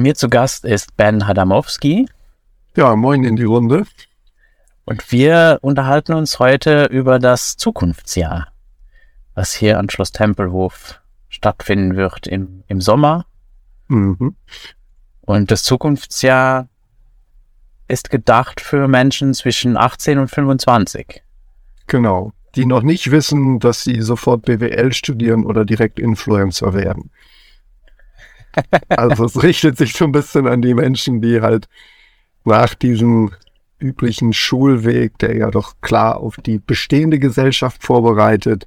Mir zu Gast ist Ben Hadamowski. Ja, moin in die Runde. Und wir unterhalten uns heute über das Zukunftsjahr, was hier an Schloss Tempelhof stattfinden wird im, im Sommer. Mhm. Und das Zukunftsjahr ist gedacht für Menschen zwischen 18 und 25. Genau, die noch nicht wissen, dass sie sofort BWL studieren oder direkt Influencer werden. Also es richtet sich so ein bisschen an die Menschen, die halt nach diesem üblichen Schulweg, der ja doch klar auf die bestehende Gesellschaft vorbereitet,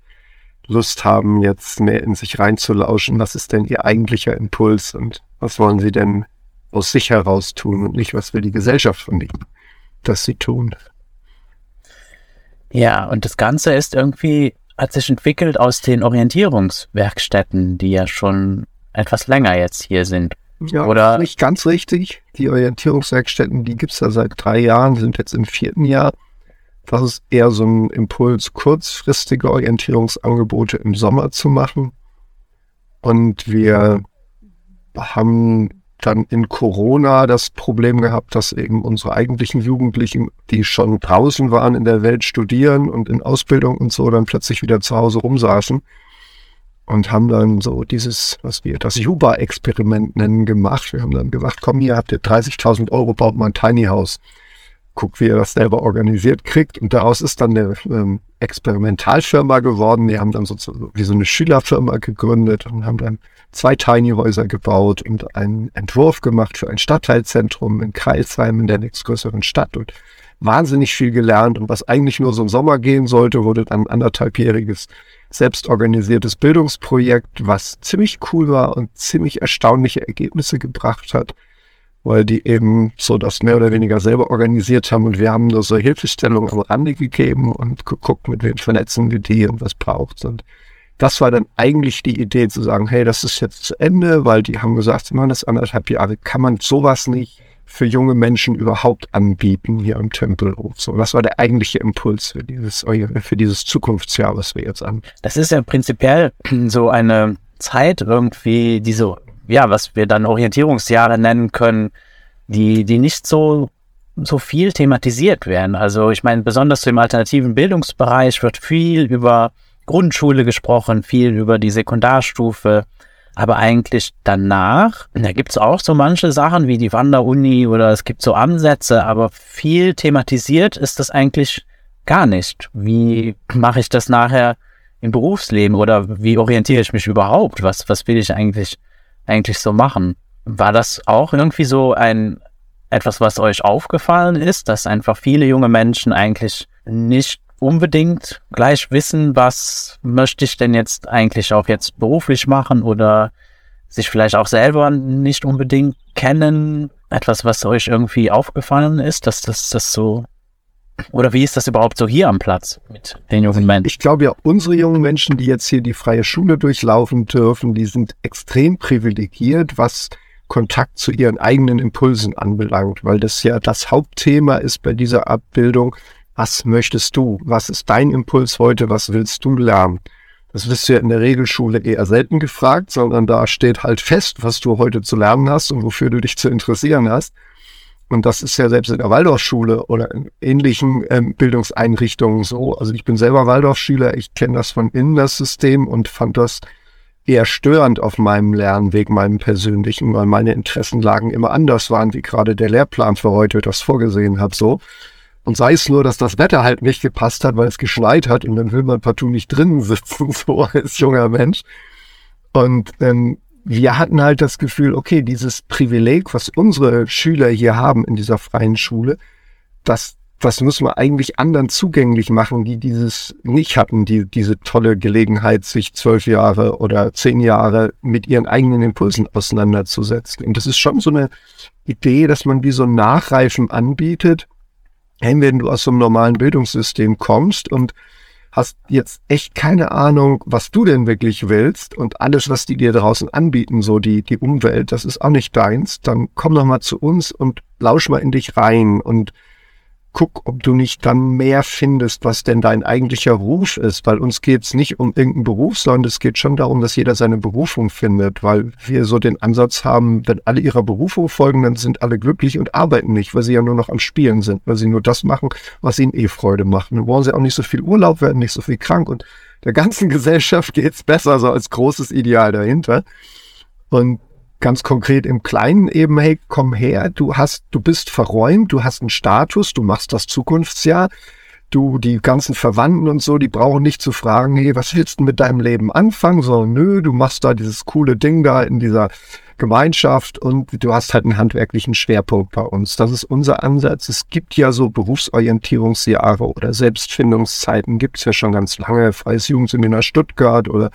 Lust haben, jetzt mehr in sich reinzulauschen. Was ist denn ihr eigentlicher Impuls und was wollen sie denn aus sich heraus tun und nicht, was will die Gesellschaft von ihnen, dass sie tun. Ja, und das Ganze ist irgendwie, hat sich entwickelt aus den Orientierungswerkstätten, die ja schon etwas länger jetzt hier sind. Ja, Oder? nicht ganz richtig. Die Orientierungswerkstätten, die gibt's ja seit drei Jahren, sind jetzt im vierten Jahr. Das ist eher so ein Impuls, kurzfristige Orientierungsangebote im Sommer zu machen. Und wir haben dann in Corona das Problem gehabt, dass eben unsere eigentlichen Jugendlichen, die schon draußen waren in der Welt studieren und in Ausbildung und so, dann plötzlich wieder zu Hause rumsaßen und haben dann so dieses, was wir das Juba-Experiment nennen, gemacht. Wir haben dann gesagt, komm, hier habt ihr 30.000 Euro, baut mal ein Tiny House. Guckt, wie ihr das selber organisiert kriegt. Und daraus ist dann eine ähm, Experimentalfirma geworden. Wir haben dann so, wie so eine Schülerfirma gegründet und haben dann zwei Tiny Häuser gebaut und einen Entwurf gemacht für ein Stadtteilzentrum in Kreisheim in der nächstgrößeren Stadt und wahnsinnig viel gelernt. Und was eigentlich nur so im Sommer gehen sollte, wurde dann anderthalbjähriges selbstorganisiertes Bildungsprojekt, was ziemlich cool war und ziemlich erstaunliche Ergebnisse gebracht hat, weil die eben so das mehr oder weniger selber organisiert haben und wir haben nur so Hilfestellungen am Rande gegeben und geguckt, mit wem vernetzen wir die und was braucht und das war dann eigentlich die Idee zu sagen, hey, das ist jetzt zu Ende, weil die haben gesagt, man, das anderthalb Jahre kann man sowas nicht für junge Menschen überhaupt anbieten hier am Tempelhof. So, was war der eigentliche Impuls für dieses, für dieses Zukunftsjahr, was wir jetzt an? Das ist ja prinzipiell so eine Zeit irgendwie, die so, ja, was wir dann Orientierungsjahre nennen können, die, die nicht so so viel thematisiert werden. Also ich meine, besonders im alternativen Bildungsbereich wird viel über Grundschule gesprochen, viel über die Sekundarstufe, aber eigentlich danach, da gibt's auch so manche Sachen wie die Wanderuni oder es gibt so Ansätze, aber viel thematisiert ist das eigentlich gar nicht. Wie mache ich das nachher im Berufsleben oder wie orientiere ich mich überhaupt? Was, was will ich eigentlich, eigentlich so machen? War das auch irgendwie so ein, etwas, was euch aufgefallen ist, dass einfach viele junge Menschen eigentlich nicht unbedingt gleich wissen, was möchte ich denn jetzt eigentlich auch jetzt beruflich machen oder sich vielleicht auch selber nicht unbedingt kennen. Etwas, was euch irgendwie aufgefallen ist, dass das, das so oder wie ist das überhaupt so hier am Platz mit den jungen Menschen? Ich glaube ja, unsere jungen Menschen, die jetzt hier die freie Schule durchlaufen dürfen, die sind extrem privilegiert, was Kontakt zu ihren eigenen Impulsen anbelangt, weil das ja das Hauptthema ist bei dieser Abbildung, was möchtest du? Was ist dein Impuls heute? Was willst du lernen? Das wirst du ja in der Regelschule eher selten gefragt, sondern da steht halt fest, was du heute zu lernen hast und wofür du dich zu interessieren hast. Und das ist ja selbst in der Waldorfschule oder in ähnlichen ähm, Bildungseinrichtungen so. Also ich bin selber Waldorfschüler, ich kenne das von innen, das System, und fand das eher störend auf meinem Lernweg, meinem persönlichen, weil meine Interessenlagen immer anders waren, wie gerade der Lehrplan für heute das vorgesehen hat, so. Und sei es nur, dass das Wetter halt nicht gepasst hat, weil es geschneit hat und dann will man partout nicht drinnen sitzen, so als junger Mensch. Und ähm, wir hatten halt das Gefühl, okay, dieses Privileg, was unsere Schüler hier haben in dieser freien Schule, das was muss man eigentlich anderen zugänglich machen, die dieses nicht hatten, die diese tolle Gelegenheit, sich zwölf Jahre oder zehn Jahre mit ihren eigenen Impulsen auseinanderzusetzen. Und das ist schon so eine Idee, dass man wie so ein Nachreifen anbietet, hey, wenn du aus so einem normalen Bildungssystem kommst und hast jetzt echt keine Ahnung, was du denn wirklich willst und alles, was die dir draußen anbieten, so die, die Umwelt, das ist auch nicht deins, dann komm doch mal zu uns und lausch mal in dich rein und guck, ob du nicht dann mehr findest, was denn dein eigentlicher Ruf ist, weil uns geht's nicht um irgendeinen Beruf, sondern es geht schon darum, dass jeder seine Berufung findet, weil wir so den Ansatz haben, wenn alle ihrer Berufung folgen, dann sind alle glücklich und arbeiten nicht, weil sie ja nur noch am Spielen sind, weil sie nur das machen, was ihnen eh Freude macht. Dann wollen sie auch nicht so viel Urlaub werden, nicht so viel krank und der ganzen Gesellschaft geht's besser, so als großes Ideal dahinter. Und ganz konkret im Kleinen eben, hey, komm her, du hast, du bist verräumt, du hast einen Status, du machst das Zukunftsjahr, du, die ganzen Verwandten und so, die brauchen nicht zu fragen, hey, was willst du mit deinem Leben anfangen, sondern nö, du machst da dieses coole Ding da in dieser Gemeinschaft und du hast halt einen handwerklichen Schwerpunkt bei uns. Das ist unser Ansatz. Es gibt ja so Berufsorientierungsjahre oder Selbstfindungszeiten, gibt es ja schon ganz lange, Freies Jugendseminar Stuttgart oder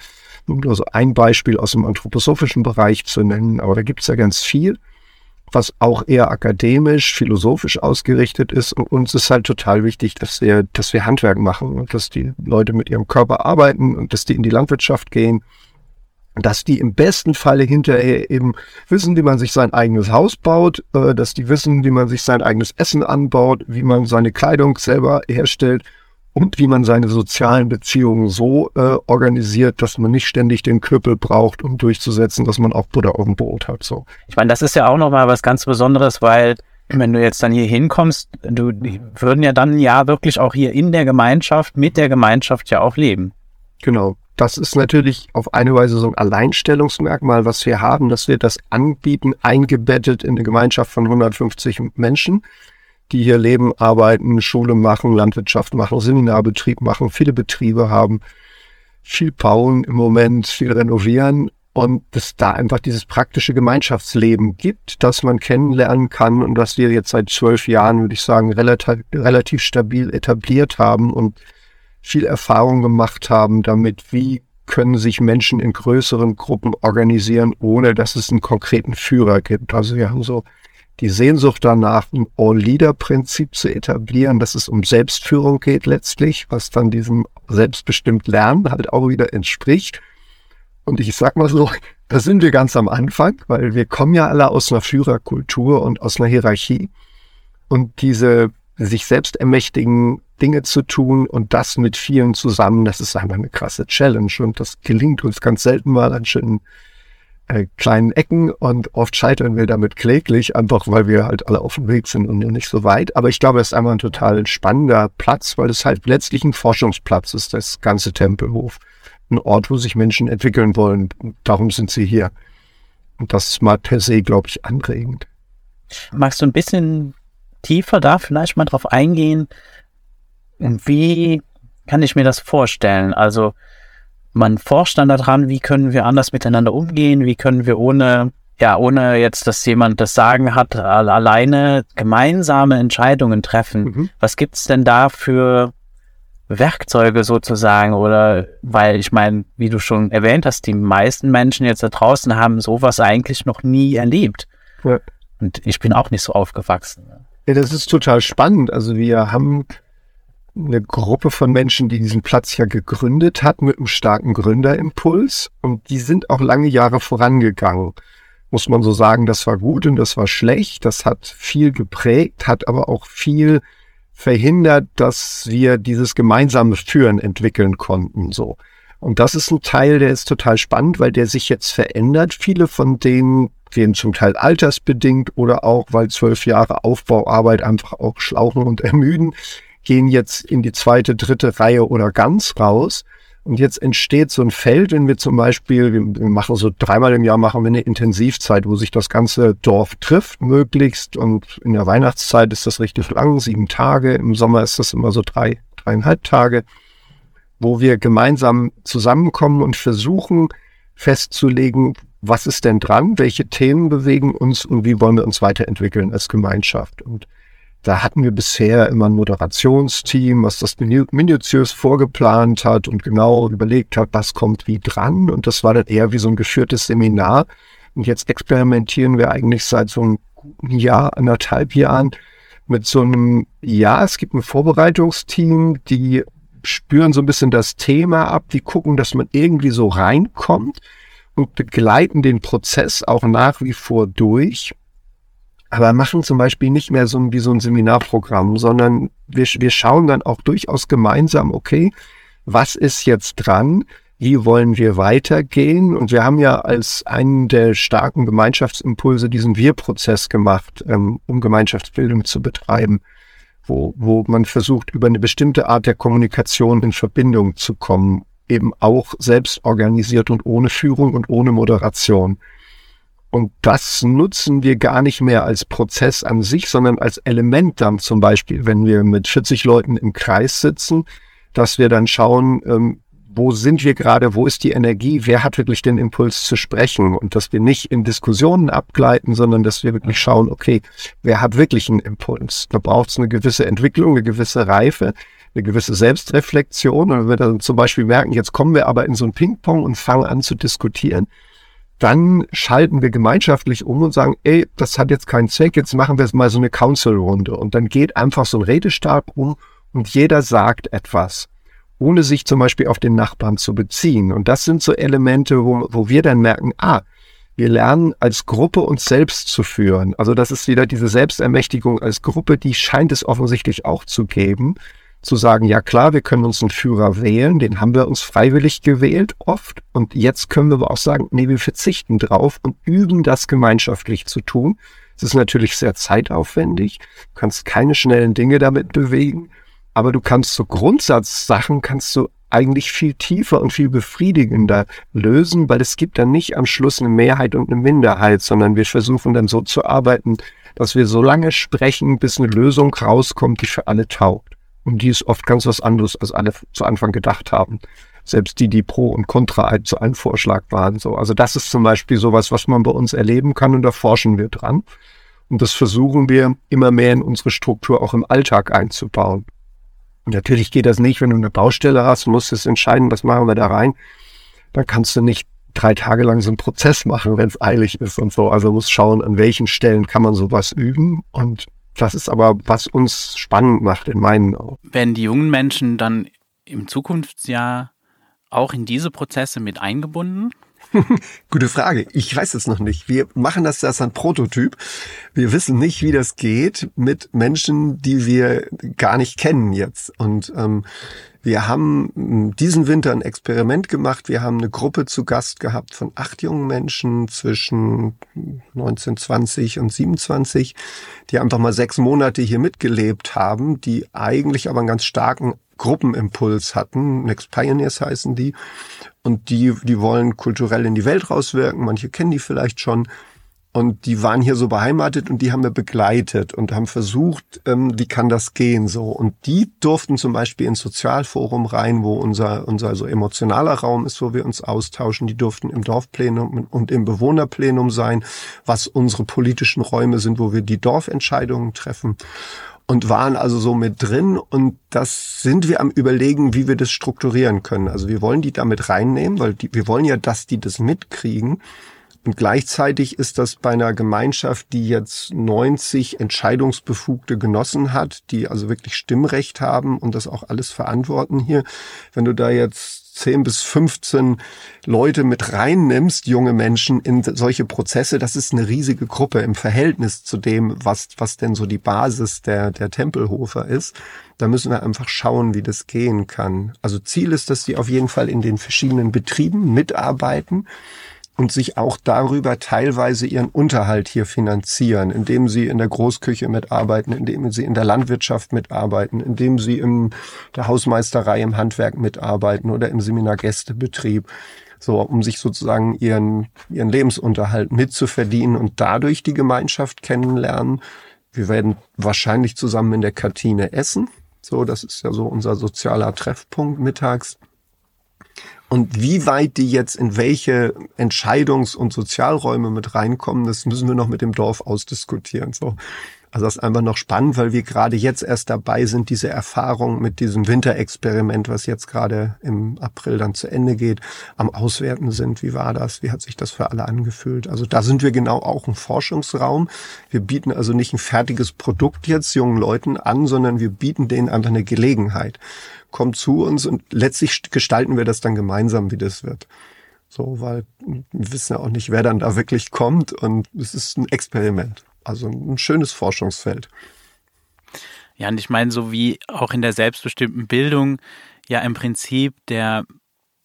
nur so ein Beispiel aus dem anthroposophischen Bereich zu nennen, aber da gibt es ja ganz viel, was auch eher akademisch, philosophisch ausgerichtet ist. Und uns ist halt total wichtig, dass wir, dass wir Handwerk machen und dass die Leute mit ihrem Körper arbeiten und dass die in die Landwirtschaft gehen. Dass die im besten Falle hinterher eben wissen, wie man sich sein eigenes Haus baut, äh, dass die wissen, wie man sich sein eigenes Essen anbaut, wie man seine Kleidung selber herstellt und wie man seine sozialen Beziehungen so äh, organisiert, dass man nicht ständig den Knüppel braucht, um durchzusetzen, dass man auch Butter auf dem Brot hat. So. Ich meine, das ist ja auch nochmal was ganz Besonderes, weil wenn du jetzt dann hier hinkommst, du würden ja dann ja wirklich auch hier in der Gemeinschaft, mit der Gemeinschaft ja auch leben. Genau. Das ist natürlich auf eine Weise so ein Alleinstellungsmerkmal, was wir haben, dass wir das anbieten, eingebettet in eine Gemeinschaft von 150 Menschen die hier leben, arbeiten, Schule machen, Landwirtschaft machen, Seminarbetrieb machen, viele Betriebe haben, viel bauen im Moment, viel renovieren und dass da einfach dieses praktische Gemeinschaftsleben gibt, das man kennenlernen kann und das wir jetzt seit zwölf Jahren, würde ich sagen, relativ, relativ stabil etabliert haben und viel Erfahrung gemacht haben damit, wie können sich Menschen in größeren Gruppen organisieren, ohne dass es einen konkreten Führer gibt. Also wir haben so die Sehnsucht danach, ein All-Leader-Prinzip zu etablieren, dass es um Selbstführung geht letztlich, was dann diesem selbstbestimmt Lernen halt auch wieder entspricht. Und ich sag mal so, da sind wir ganz am Anfang, weil wir kommen ja alle aus einer Führerkultur und aus einer Hierarchie. Und diese sich selbst ermächtigen Dinge zu tun und das mit vielen zusammen, das ist einfach eine krasse Challenge. Und das gelingt uns ganz selten mal an schönen äh, kleinen Ecken und oft scheitern wir damit kläglich, einfach weil wir halt alle auf dem Weg sind und nicht so weit. Aber ich glaube, es ist einfach ein total spannender Platz, weil es halt letztlich ein Forschungsplatz ist, das ganze Tempelhof. Ein Ort, wo sich Menschen entwickeln wollen. Darum sind sie hier. Und das ist mal per se, glaube ich, anregend. Magst du ein bisschen tiefer da vielleicht mal drauf eingehen? Wie kann ich mir das vorstellen? Also, man forscht dann daran, wie können wir anders miteinander umgehen, wie können wir ohne, ja, ohne jetzt, dass jemand das Sagen hat, alleine gemeinsame Entscheidungen treffen. Mhm. Was gibt's denn da für Werkzeuge sozusagen oder weil ich meine, wie du schon erwähnt hast, die meisten Menschen jetzt da draußen haben sowas eigentlich noch nie erlebt. Ja. Und ich bin auch nicht so aufgewachsen. Ja, das ist total spannend. Also wir haben eine Gruppe von Menschen, die diesen Platz ja gegründet hat mit einem starken Gründerimpuls und die sind auch lange Jahre vorangegangen. Muss man so sagen, das war gut und das war schlecht. Das hat viel geprägt, hat aber auch viel verhindert, dass wir dieses gemeinsame Führen entwickeln konnten, so. Und das ist ein Teil, der ist total spannend, weil der sich jetzt verändert. Viele von denen gehen zum Teil altersbedingt oder auch, weil zwölf Jahre Aufbauarbeit einfach auch schlauchen und ermüden, gehen jetzt in die zweite, dritte Reihe oder ganz raus. Und jetzt entsteht so ein Feld, wenn wir zum Beispiel, wir machen so dreimal im Jahr machen wir eine Intensivzeit, wo sich das ganze Dorf trifft, möglichst. Und in der Weihnachtszeit ist das richtig lang, sieben Tage. Im Sommer ist das immer so drei, dreieinhalb Tage, wo wir gemeinsam zusammenkommen und versuchen festzulegen, was ist denn dran, welche Themen bewegen uns und wie wollen wir uns weiterentwickeln als Gemeinschaft. Und Da hatten wir bisher immer ein Moderationsteam, was das minutiös vorgeplant hat und genau überlegt hat, was kommt wie dran. Und das war dann eher wie so ein geführtes Seminar. Und jetzt experimentieren wir eigentlich seit so einem guten Jahr, anderthalb Jahren mit so einem, ja, es gibt ein Vorbereitungsteam, die spüren so ein bisschen das Thema ab, die gucken, dass man irgendwie so reinkommt und begleiten den Prozess auch nach wie vor durch aber machen zum Beispiel nicht mehr so wie so ein Seminarprogramm, sondern wir, wir schauen dann auch durchaus gemeinsam, okay, was ist jetzt dran? Wie wollen wir weitergehen? Und wir haben ja als einen der starken Gemeinschaftsimpulse diesen Wir-Prozess gemacht, ähm, um Gemeinschaftsbildung zu betreiben, wo, wo man versucht, über eine bestimmte Art der Kommunikation in Verbindung zu kommen, eben auch selbst organisiert und ohne Führung und ohne Moderation. Und das nutzen wir gar nicht mehr als Prozess an sich, sondern als Element dann zum Beispiel, wenn wir mit 40 Leuten im Kreis sitzen, dass wir dann schauen, ähm, wo sind wir gerade, wo ist die Energie, wer hat wirklich den Impuls zu sprechen und dass wir nicht in Diskussionen abgleiten, sondern dass wir wirklich schauen, okay, wer hat wirklich einen Impuls? Da braucht es eine gewisse Entwicklung, eine gewisse Reife, eine gewisse Selbstreflexion. Und wenn wir dann zum Beispiel merken, jetzt kommen wir aber in so ein Ping-Pong und fangen an zu diskutieren, dann schalten wir gemeinschaftlich um und sagen, ey, das hat jetzt keinen Zweck, jetzt machen wir mal so eine Council-Runde. Und dann geht einfach so ein Redestab um und jeder sagt etwas, ohne sich zum Beispiel auf den Nachbarn zu beziehen. Und das sind so Elemente, wo, wo wir dann merken, ah, wir lernen als Gruppe uns selbst zu führen. Also das ist wieder diese Selbstermächtigung als Gruppe, die scheint es offensichtlich auch zu geben zu sagen, ja klar, wir können uns einen Führer wählen, den haben wir uns freiwillig gewählt oft und jetzt können wir aber auch sagen, nee, wir verzichten drauf und üben das gemeinschaftlich zu tun. Es ist natürlich sehr zeitaufwendig, du kannst keine schnellen Dinge damit bewegen, aber du kannst so Grundsatzsachen kannst du eigentlich viel tiefer und viel befriedigender lösen, weil es gibt dann nicht am Schluss eine Mehrheit und eine Minderheit, sondern wir versuchen dann so zu arbeiten, dass wir so lange sprechen, bis eine Lösung rauskommt, die für alle taugt. Und die ist oft ganz was anderes, als alle zu Anfang gedacht haben. Selbst die, die pro und contra zu einem Vorschlag waren. So, also das ist zum Beispiel sowas, was man bei uns erleben kann und da forschen wir dran. Und das versuchen wir immer mehr in unsere Struktur auch im Alltag einzubauen. Und natürlich geht das nicht, wenn du eine Baustelle hast, musst es entscheiden, was machen wir da rein. Dann kannst du nicht drei Tage lang so einen Prozess machen, wenn es eilig ist und so. Also muss schauen, an welchen Stellen kann man sowas üben und das ist aber, was uns spannend macht in meinen Augen. Werden die jungen Menschen dann im Zukunftsjahr auch in diese Prozesse mit eingebunden? Gute Frage. Ich weiß es noch nicht. Wir machen das als ein Prototyp. Wir wissen nicht, wie das geht mit Menschen, die wir gar nicht kennen jetzt. Und ähm, wir haben diesen Winter ein Experiment gemacht. Wir haben eine Gruppe zu Gast gehabt von acht jungen Menschen zwischen 1920 und 27, die einfach mal sechs Monate hier mitgelebt haben, die eigentlich aber einen ganz starken Gruppenimpuls hatten. Next Pioneers heißen die. Und die, die wollen kulturell in die Welt rauswirken. Manche kennen die vielleicht schon. Und die waren hier so beheimatet und die haben wir begleitet und haben versucht, ähm, wie kann das gehen so. Und die durften zum Beispiel ins Sozialforum rein, wo unser, unser so emotionaler Raum ist, wo wir uns austauschen. Die durften im Dorfplenum und im Bewohnerplenum sein, was unsere politischen Räume sind, wo wir die Dorfentscheidungen treffen und waren also so mit drin und das sind wir am überlegen, wie wir das strukturieren können. Also wir wollen die damit reinnehmen, weil die, wir wollen ja, dass die das mitkriegen. Und gleichzeitig ist das bei einer Gemeinschaft, die jetzt 90 Entscheidungsbefugte Genossen hat, die also wirklich Stimmrecht haben und das auch alles verantworten hier. Wenn du da jetzt 10 bis 15 Leute mit reinnimmst, junge Menschen in solche Prozesse, das ist eine riesige Gruppe im Verhältnis zu dem, was, was denn so die Basis der, der Tempelhofer ist. Da müssen wir einfach schauen, wie das gehen kann. Also Ziel ist, dass die auf jeden Fall in den verschiedenen Betrieben mitarbeiten und sich auch darüber teilweise ihren Unterhalt hier finanzieren, indem sie in der Großküche mitarbeiten, indem sie in der Landwirtschaft mitarbeiten, indem sie in der Hausmeisterei im Handwerk mitarbeiten oder im Seminargästebetrieb, so um sich sozusagen ihren ihren Lebensunterhalt mitzuverdienen und dadurch die Gemeinschaft kennenlernen. Wir werden wahrscheinlich zusammen in der Kantine essen. So, das ist ja so unser sozialer Treffpunkt mittags. Und wie weit die jetzt in welche Entscheidungs- und Sozialräume mit reinkommen, das müssen wir noch mit dem Dorf ausdiskutieren. So. Also das ist einfach noch spannend, weil wir gerade jetzt erst dabei sind, diese Erfahrung mit diesem Winterexperiment, was jetzt gerade im April dann zu Ende geht, am Auswerten sind. Wie war das? Wie hat sich das für alle angefühlt? Also da sind wir genau auch ein Forschungsraum. Wir bieten also nicht ein fertiges Produkt jetzt jungen Leuten an, sondern wir bieten denen einfach eine Gelegenheit. Kommt zu uns und letztlich gestalten wir das dann gemeinsam, wie das wird. So, weil wir wissen ja auch nicht, wer dann da wirklich kommt und es ist ein Experiment. Also ein schönes Forschungsfeld. Ja, und ich meine, so wie auch in der selbstbestimmten Bildung ja im Prinzip der,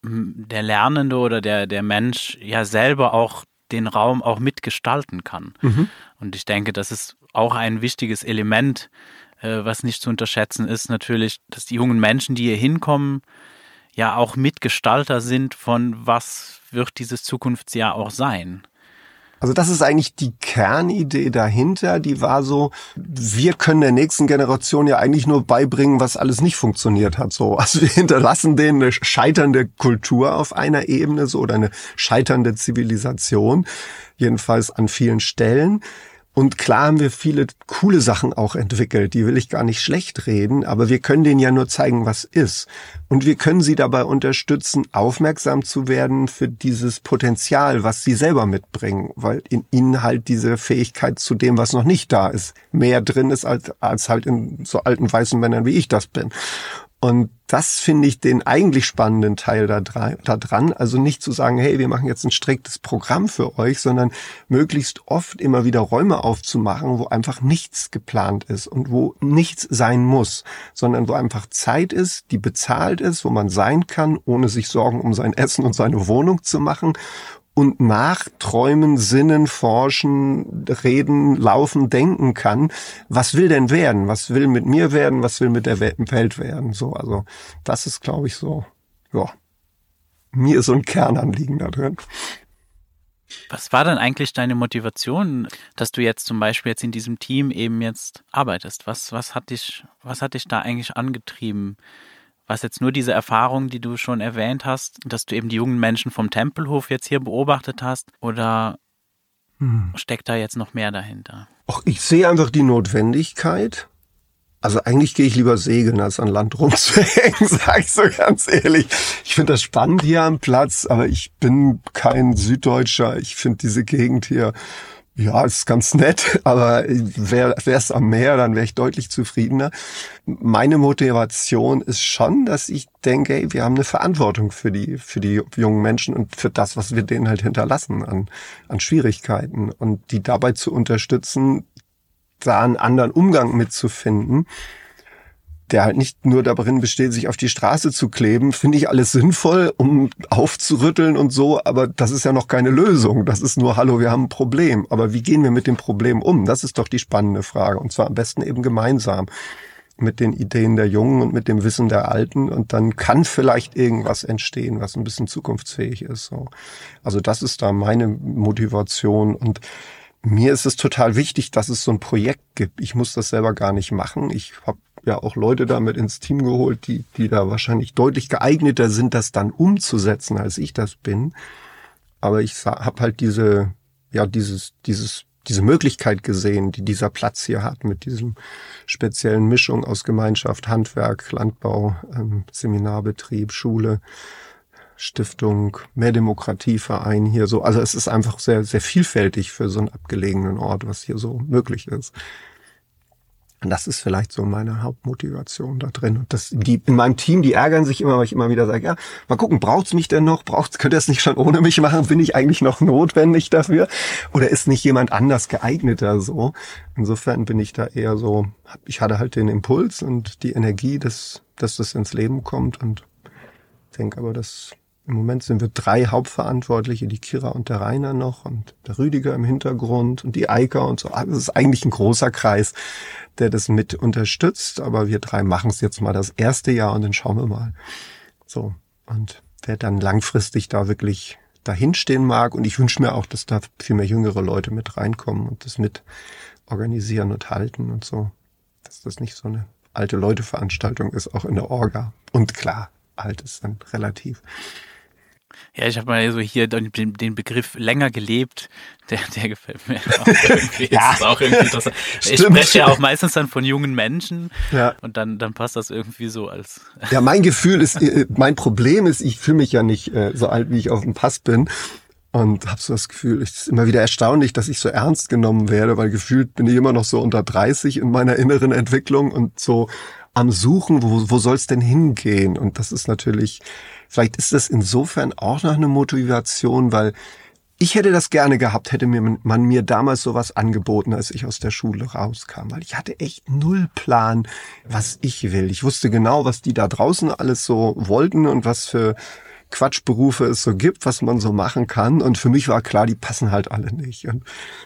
der Lernende oder der, der Mensch ja selber auch den Raum auch mitgestalten kann. Mhm. Und ich denke, das ist auch ein wichtiges Element, was nicht zu unterschätzen ist, natürlich, dass die jungen Menschen, die hier hinkommen, ja auch Mitgestalter sind von was wird dieses Zukunftsjahr auch sein. Also das ist eigentlich die Kernidee dahinter. Die war so, wir können der nächsten Generation ja eigentlich nur beibringen, was alles nicht funktioniert hat. So, also wir hinterlassen denen eine scheiternde Kultur auf einer Ebene so oder eine scheiternde Zivilisation, jedenfalls an vielen Stellen. Und klar haben wir viele coole Sachen auch entwickelt, die will ich gar nicht schlecht reden, aber wir können denen ja nur zeigen, was ist. Und wir können sie dabei unterstützen, aufmerksam zu werden für dieses Potenzial, was sie selber mitbringen, weil in ihnen halt diese Fähigkeit zu dem, was noch nicht da ist, mehr drin ist als, als halt in so alten weißen Männern, wie ich das bin. Und das finde ich den eigentlich spannenden Teil da, dran. Also nicht zu sagen, hey, wir machen jetzt ein striktes Programm für euch, sondern möglichst oft immer wieder Räume aufzumachen, wo einfach nichts geplant ist und wo nichts sein muss, sondern wo einfach Zeit ist, die bezahlt ist, wo man sein kann, ohne sich Sorgen um sein Essen und seine Wohnung zu machen und nachträumen, sinnen, forschen, reden, laufen, denken kann. Was will denn werden? Was will mit mir werden? Was will mit der Welt werden? So, also das ist, glaube ich, so. Ja, mir so ein Kernanliegen da drin. Was war denn eigentlich deine Motivation, dass du jetzt zum Beispiel jetzt in diesem Team eben jetzt arbeitest? Was, was hat dich, was hat dich da eigentlich angetrieben? Was jetzt nur diese Erfahrung, die du schon erwähnt hast, dass du eben die jungen Menschen vom Tempelhof jetzt hier beobachtet hast? Oder hm. steckt da jetzt noch mehr dahinter? Ach, ich sehe einfach die Notwendigkeit. Also eigentlich gehe ich lieber segeln, als an Land rumzuhängen, sag ich so ganz ehrlich. Ich finde das spannend hier am Platz, aber ich bin kein Süddeutscher. Ich finde diese Gegend hier ja, ist ganz nett, aber wäre es am Meer, dann wäre ich deutlich zufriedener. Meine Motivation ist schon, dass ich denke, ey, wir haben eine Verantwortung für die, für die jungen Menschen und für das, was wir denen halt hinterlassen an, an Schwierigkeiten und die dabei zu unterstützen, da einen anderen Umgang mitzufinden der halt nicht nur darin besteht, sich auf die Straße zu kleben, finde ich alles sinnvoll, um aufzurütteln und so, aber das ist ja noch keine Lösung. Das ist nur, hallo, wir haben ein Problem. Aber wie gehen wir mit dem Problem um? Das ist doch die spannende Frage. Und zwar am besten eben gemeinsam mit den Ideen der Jungen und mit dem Wissen der Alten und dann kann vielleicht irgendwas entstehen, was ein bisschen zukunftsfähig ist. So. Also das ist da meine Motivation und mir ist es total wichtig, dass es so ein Projekt gibt. Ich muss das selber gar nicht machen. Ich habe ja auch Leute damit ins Team geholt, die, die da wahrscheinlich deutlich geeigneter sind, das dann umzusetzen, als ich das bin. Aber ich habe halt diese, ja, dieses, dieses, diese Möglichkeit gesehen, die dieser Platz hier hat, mit diesem speziellen Mischung aus Gemeinschaft, Handwerk, Landbau, ähm, Seminarbetrieb, Schule, Stiftung, mehr Demokratieverein hier so. Also es ist einfach sehr, sehr vielfältig für so einen abgelegenen Ort, was hier so möglich ist. Und das ist vielleicht so meine Hauptmotivation da drin. Und das, die in meinem Team, die ärgern sich immer, weil ich immer wieder sage, ja, mal gucken, braucht's mich denn noch? Braucht's, könnt ihr es nicht schon ohne mich machen? Bin ich eigentlich noch notwendig dafür? Oder ist nicht jemand anders geeigneter so? Insofern bin ich da eher so, ich hatte halt den Impuls und die Energie, dass, dass das ins Leben kommt und denke aber, dass im Moment sind wir drei Hauptverantwortliche, die Kira und der Rainer noch und der Rüdiger im Hintergrund und die Eika und so. Das ist eigentlich ein großer Kreis, der das mit unterstützt. Aber wir drei machen es jetzt mal das erste Jahr und dann schauen wir mal. So. Und wer dann langfristig da wirklich dahinstehen mag. Und ich wünsche mir auch, dass da viel mehr jüngere Leute mit reinkommen und das mit organisieren und halten und so. Dass das nicht so eine alte Leute Veranstaltung ist, auch in der Orga. Und klar, alt ist dann relativ. Ja, ich habe mal so hier den, den, Begriff länger gelebt, der, der gefällt mir auch irgendwie. ja. ist auch irgendwie interessant. Ich spreche ja auch meistens dann von jungen Menschen ja. und dann, dann passt das irgendwie so als. Ja, mein Gefühl ist, äh, mein Problem ist, ich fühle mich ja nicht äh, so alt, wie ich auf dem Pass bin. Und habe so das Gefühl, es ist immer wieder erstaunlich, dass ich so ernst genommen werde, weil gefühlt bin ich immer noch so unter 30 in meiner inneren Entwicklung und so am Suchen, wo, wo soll es denn hingehen? Und das ist natürlich, vielleicht ist das insofern auch noch eine Motivation, weil ich hätte das gerne gehabt, hätte mir man mir damals sowas angeboten, als ich aus der Schule rauskam, weil ich hatte echt null Plan, was ich will. Ich wusste genau, was die da draußen alles so wollten und was für Quatschberufe es so gibt, was man so machen kann. Und für mich war klar, die passen halt alle nicht. Und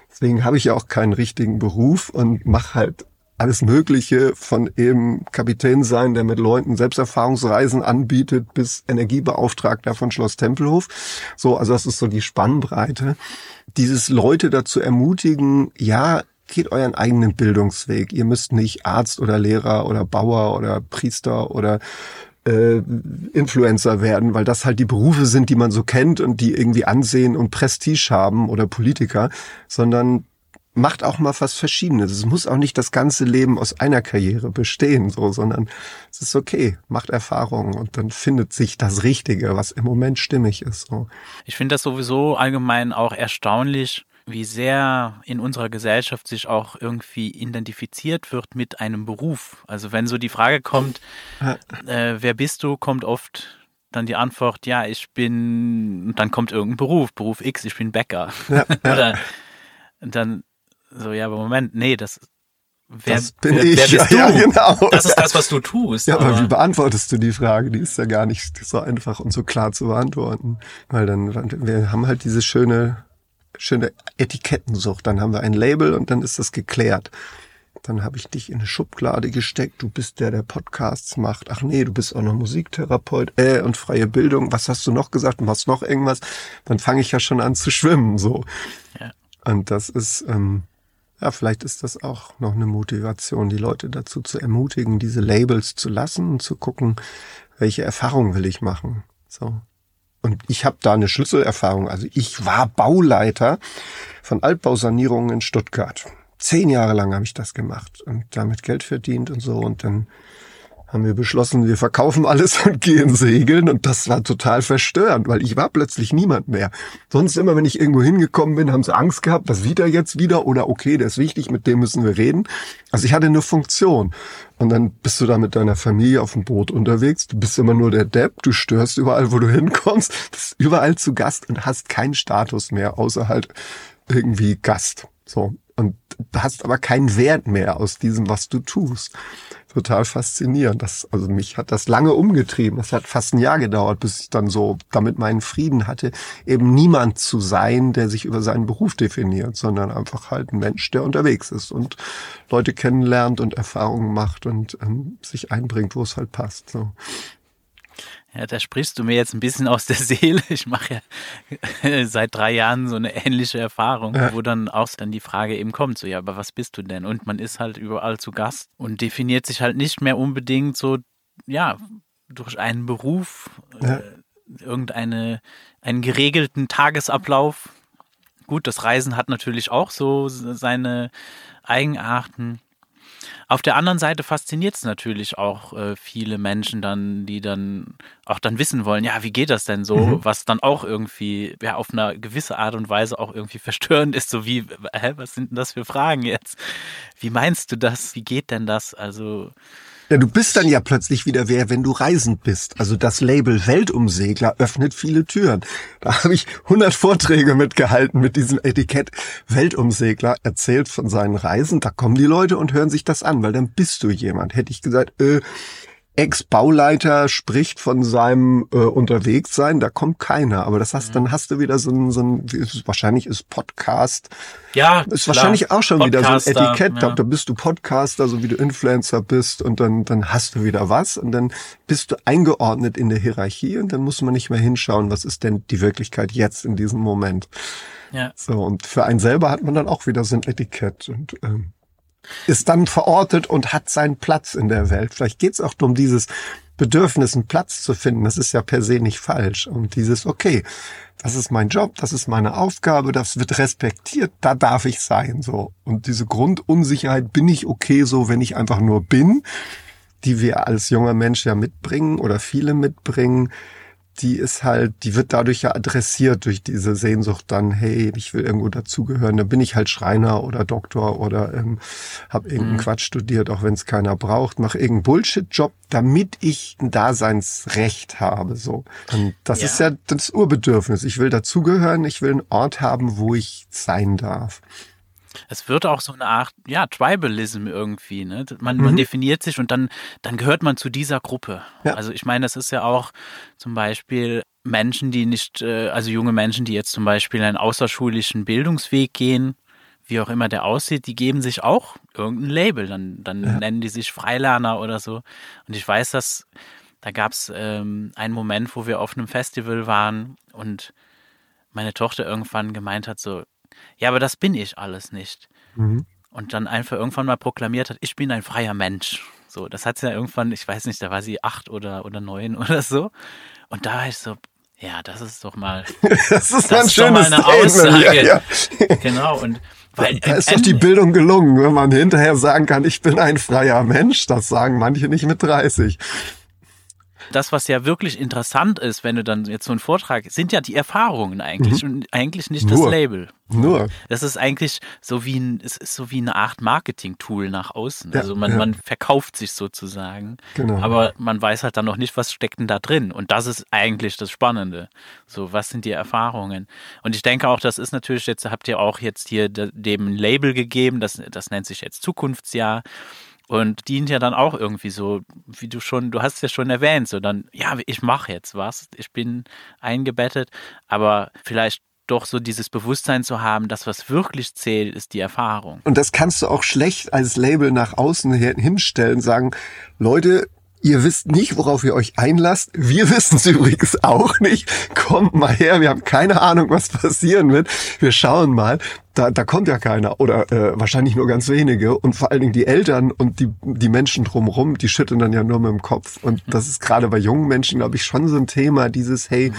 deswegen habe ich ja auch keinen richtigen Beruf und mache halt alles Mögliche von eben Kapitän sein, der mit Leuten Selbsterfahrungsreisen anbietet, bis Energiebeauftragter von Schloss Tempelhof. So, also das ist so die Spannbreite. Dieses Leute dazu ermutigen, ja, geht euren eigenen Bildungsweg. Ihr müsst nicht Arzt oder Lehrer oder Bauer oder Priester oder äh, Influencer werden, weil das halt die Berufe sind, die man so kennt und die irgendwie Ansehen und Prestige haben oder Politiker, sondern macht auch mal was Verschiedenes. Es muss auch nicht das ganze Leben aus einer Karriere bestehen, so, sondern es ist okay, macht Erfahrungen und dann findet sich das Richtige, was im Moment stimmig ist. So. Ich finde das sowieso allgemein auch erstaunlich, wie sehr in unserer Gesellschaft sich auch irgendwie identifiziert wird mit einem Beruf. Also wenn so die Frage kommt, äh, wer bist du, kommt oft dann die Antwort, ja, ich bin, und dann kommt irgendein Beruf, Beruf X, ich bin Bäcker. Ja, ja. Oder dann so, ja, aber Moment, nee, das, wer, das bin wer, ich. Wer ja? Ja, genau. Das ist das, was du tust. Ja, aber, aber, wie beantwortest du die Frage? Die ist ja gar nicht so einfach und so klar zu beantworten. Weil dann, wir haben halt diese schöne, schöne Etikettensucht. Dann haben wir ein Label und dann ist das geklärt. Dann habe ich dich in eine Schublade gesteckt. Du bist der, der Podcasts macht. Ach nee, du bist auch noch Musiktherapeut äh, und freie Bildung. Was hast du noch gesagt? Du machst noch irgendwas? Dann fange ich ja schon an zu schwimmen. So. Ja. Und das ist, ähm, ja, vielleicht ist das auch noch eine Motivation, die Leute dazu zu ermutigen, diese Labels zu lassen und zu gucken, welche Erfahrungen will ich machen. So. Und ich habe da eine Schlüsselerfahrung. Also ich war Bauleiter von Altbausanierungen in Stuttgart. Zehn Jahre lang habe ich das gemacht und damit Geld verdient und so. Und dann haben wir beschlossen, wir verkaufen alles und gehen segeln. Und das war total verstörend, weil ich war plötzlich niemand mehr. Sonst immer, wenn ich irgendwo hingekommen bin, haben sie Angst gehabt, was sieht er jetzt wieder? Oder okay, der ist wichtig, mit dem müssen wir reden. Also ich hatte eine Funktion. Und dann bist du da mit deiner Familie auf dem Boot unterwegs. Du bist immer nur der Depp. Du störst überall, wo du hinkommst. Bist überall zu Gast und hast keinen Status mehr, außer halt irgendwie Gast. So. Und hast aber keinen Wert mehr aus diesem, was du tust total faszinierend. Das, also mich hat das lange umgetrieben. Es hat fast ein Jahr gedauert, bis ich dann so damit meinen Frieden hatte, eben niemand zu sein, der sich über seinen Beruf definiert, sondern einfach halt ein Mensch, der unterwegs ist und Leute kennenlernt und Erfahrungen macht und ähm, sich einbringt, wo es halt passt. So. Ja, da sprichst du mir jetzt ein bisschen aus der Seele. Ich mache ja seit drei Jahren so eine ähnliche Erfahrung, ja. wo dann auch dann die Frage eben kommt, so ja, aber was bist du denn? Und man ist halt überall zu Gast und definiert sich halt nicht mehr unbedingt so, ja, durch einen Beruf, ja. äh, irgendeine, einen geregelten Tagesablauf. Gut, das Reisen hat natürlich auch so seine Eigenarten. Auf der anderen Seite fasziniert es natürlich auch äh, viele Menschen dann, die dann auch dann wissen wollen, ja, wie geht das denn so, mhm. was dann auch irgendwie ja auf eine gewisse Art und Weise auch irgendwie verstörend ist, so wie, hä, was sind denn das für Fragen jetzt? Wie meinst du das? Wie geht denn das? Also ja, du bist dann ja plötzlich wieder wer, wenn du reisend bist. Also das Label Weltumsegler öffnet viele Türen. Da habe ich 100 Vorträge mitgehalten mit diesem Etikett Weltumsegler, erzählt von seinen Reisen. Da kommen die Leute und hören sich das an, weil dann bist du jemand. Hätte ich gesagt, äh, Ex-Bauleiter spricht von seinem äh, Unterwegssein, da kommt keiner. Aber das heißt, mhm. dann hast du wieder so ein, so ein wahrscheinlich ist Podcast. Ja, ist klar. wahrscheinlich auch schon Podcaster, wieder so ein Etikett. Ja. Da bist du Podcaster, so wie du Influencer bist, und dann, dann hast du wieder was und dann bist du eingeordnet in der Hierarchie und dann muss man nicht mehr hinschauen, was ist denn die Wirklichkeit jetzt in diesem Moment. Ja. So, und für einen selber hat man dann auch wieder so ein Etikett. Und ähm, ist dann verortet und hat seinen Platz in der Welt. Vielleicht geht es auch um dieses Bedürfnis, einen Platz zu finden. Das ist ja per se nicht falsch. Und dieses, okay, das ist mein Job, das ist meine Aufgabe, das wird respektiert, da darf ich sein, so. Und diese Grundunsicherheit, bin ich okay so, wenn ich einfach nur bin, die wir als junger Mensch ja mitbringen oder viele mitbringen, die ist halt, die wird dadurch ja adressiert durch diese Sehnsucht dann, hey, ich will irgendwo dazugehören, dann bin ich halt Schreiner oder Doktor oder ähm, habe irgendeinen mhm. Quatsch studiert, auch wenn es keiner braucht, mache irgendeinen Bullshit-Job, damit ich ein Daseinsrecht habe. So. Und das ja. ist ja das Urbedürfnis. Ich will dazugehören, ich will einen Ort haben, wo ich sein darf. Es wird auch so eine Art, ja, Tribalism irgendwie, ne? Man, mhm. man definiert sich und dann, dann gehört man zu dieser Gruppe. Ja. Also ich meine, das ist ja auch zum Beispiel Menschen, die nicht, äh, also junge Menschen, die jetzt zum Beispiel einen außerschulischen Bildungsweg gehen, wie auch immer der aussieht, die geben sich auch irgendein Label. Dann, dann ja. nennen die sich Freilerner oder so. Und ich weiß, dass da gab es ähm, einen Moment, wo wir auf einem Festival waren und meine Tochter irgendwann gemeint hat, so, ja, aber das bin ich alles nicht. Mhm. Und dann einfach irgendwann mal proklamiert hat, ich bin ein freier Mensch. So, das hat sie ja irgendwann, ich weiß nicht, da war sie acht oder, oder neun oder so. Und da war ich so, ja, das ist doch mal, das ist, das ist doch mal eine Aussage. Ja, ja. Genau, und weil, da ist doch die Bildung gelungen, wenn man hinterher sagen kann, ich bin ein freier Mensch. Das sagen manche nicht mit 30 das, was ja wirklich interessant ist, wenn du dann jetzt so einen Vortrag, sind ja die Erfahrungen eigentlich mhm. und eigentlich nicht Nur. das Label. Nur. Das ist eigentlich so wie ein, es ist so wie eine Art Marketing-Tool nach außen. Ja, also man, ja. man verkauft sich sozusagen. Genau. Aber man weiß halt dann noch nicht, was steckt denn da drin. Und das ist eigentlich das Spannende. So, was sind die Erfahrungen? Und ich denke auch, das ist natürlich, jetzt habt ihr auch jetzt hier dem Label gegeben, das, das nennt sich jetzt Zukunftsjahr und dient ja dann auch irgendwie so, wie du schon, du hast es ja schon erwähnt, so dann, ja, ich mache jetzt was, ich bin eingebettet, aber vielleicht doch so dieses Bewusstsein zu haben, dass was wirklich zählt, ist die Erfahrung. Und das kannst du auch schlecht als Label nach außen hinstellen, sagen, Leute, Ihr wisst nicht, worauf ihr euch einlasst. Wir wissen es übrigens auch nicht. Kommt mal her, wir haben keine Ahnung, was passieren wird. Wir schauen mal. Da, da kommt ja keiner oder äh, wahrscheinlich nur ganz wenige. Und vor allen Dingen die Eltern und die, die Menschen drumherum, die schütteln dann ja nur mit dem Kopf. Und das ist gerade bei jungen Menschen, glaube ich, schon so ein Thema, dieses, hey,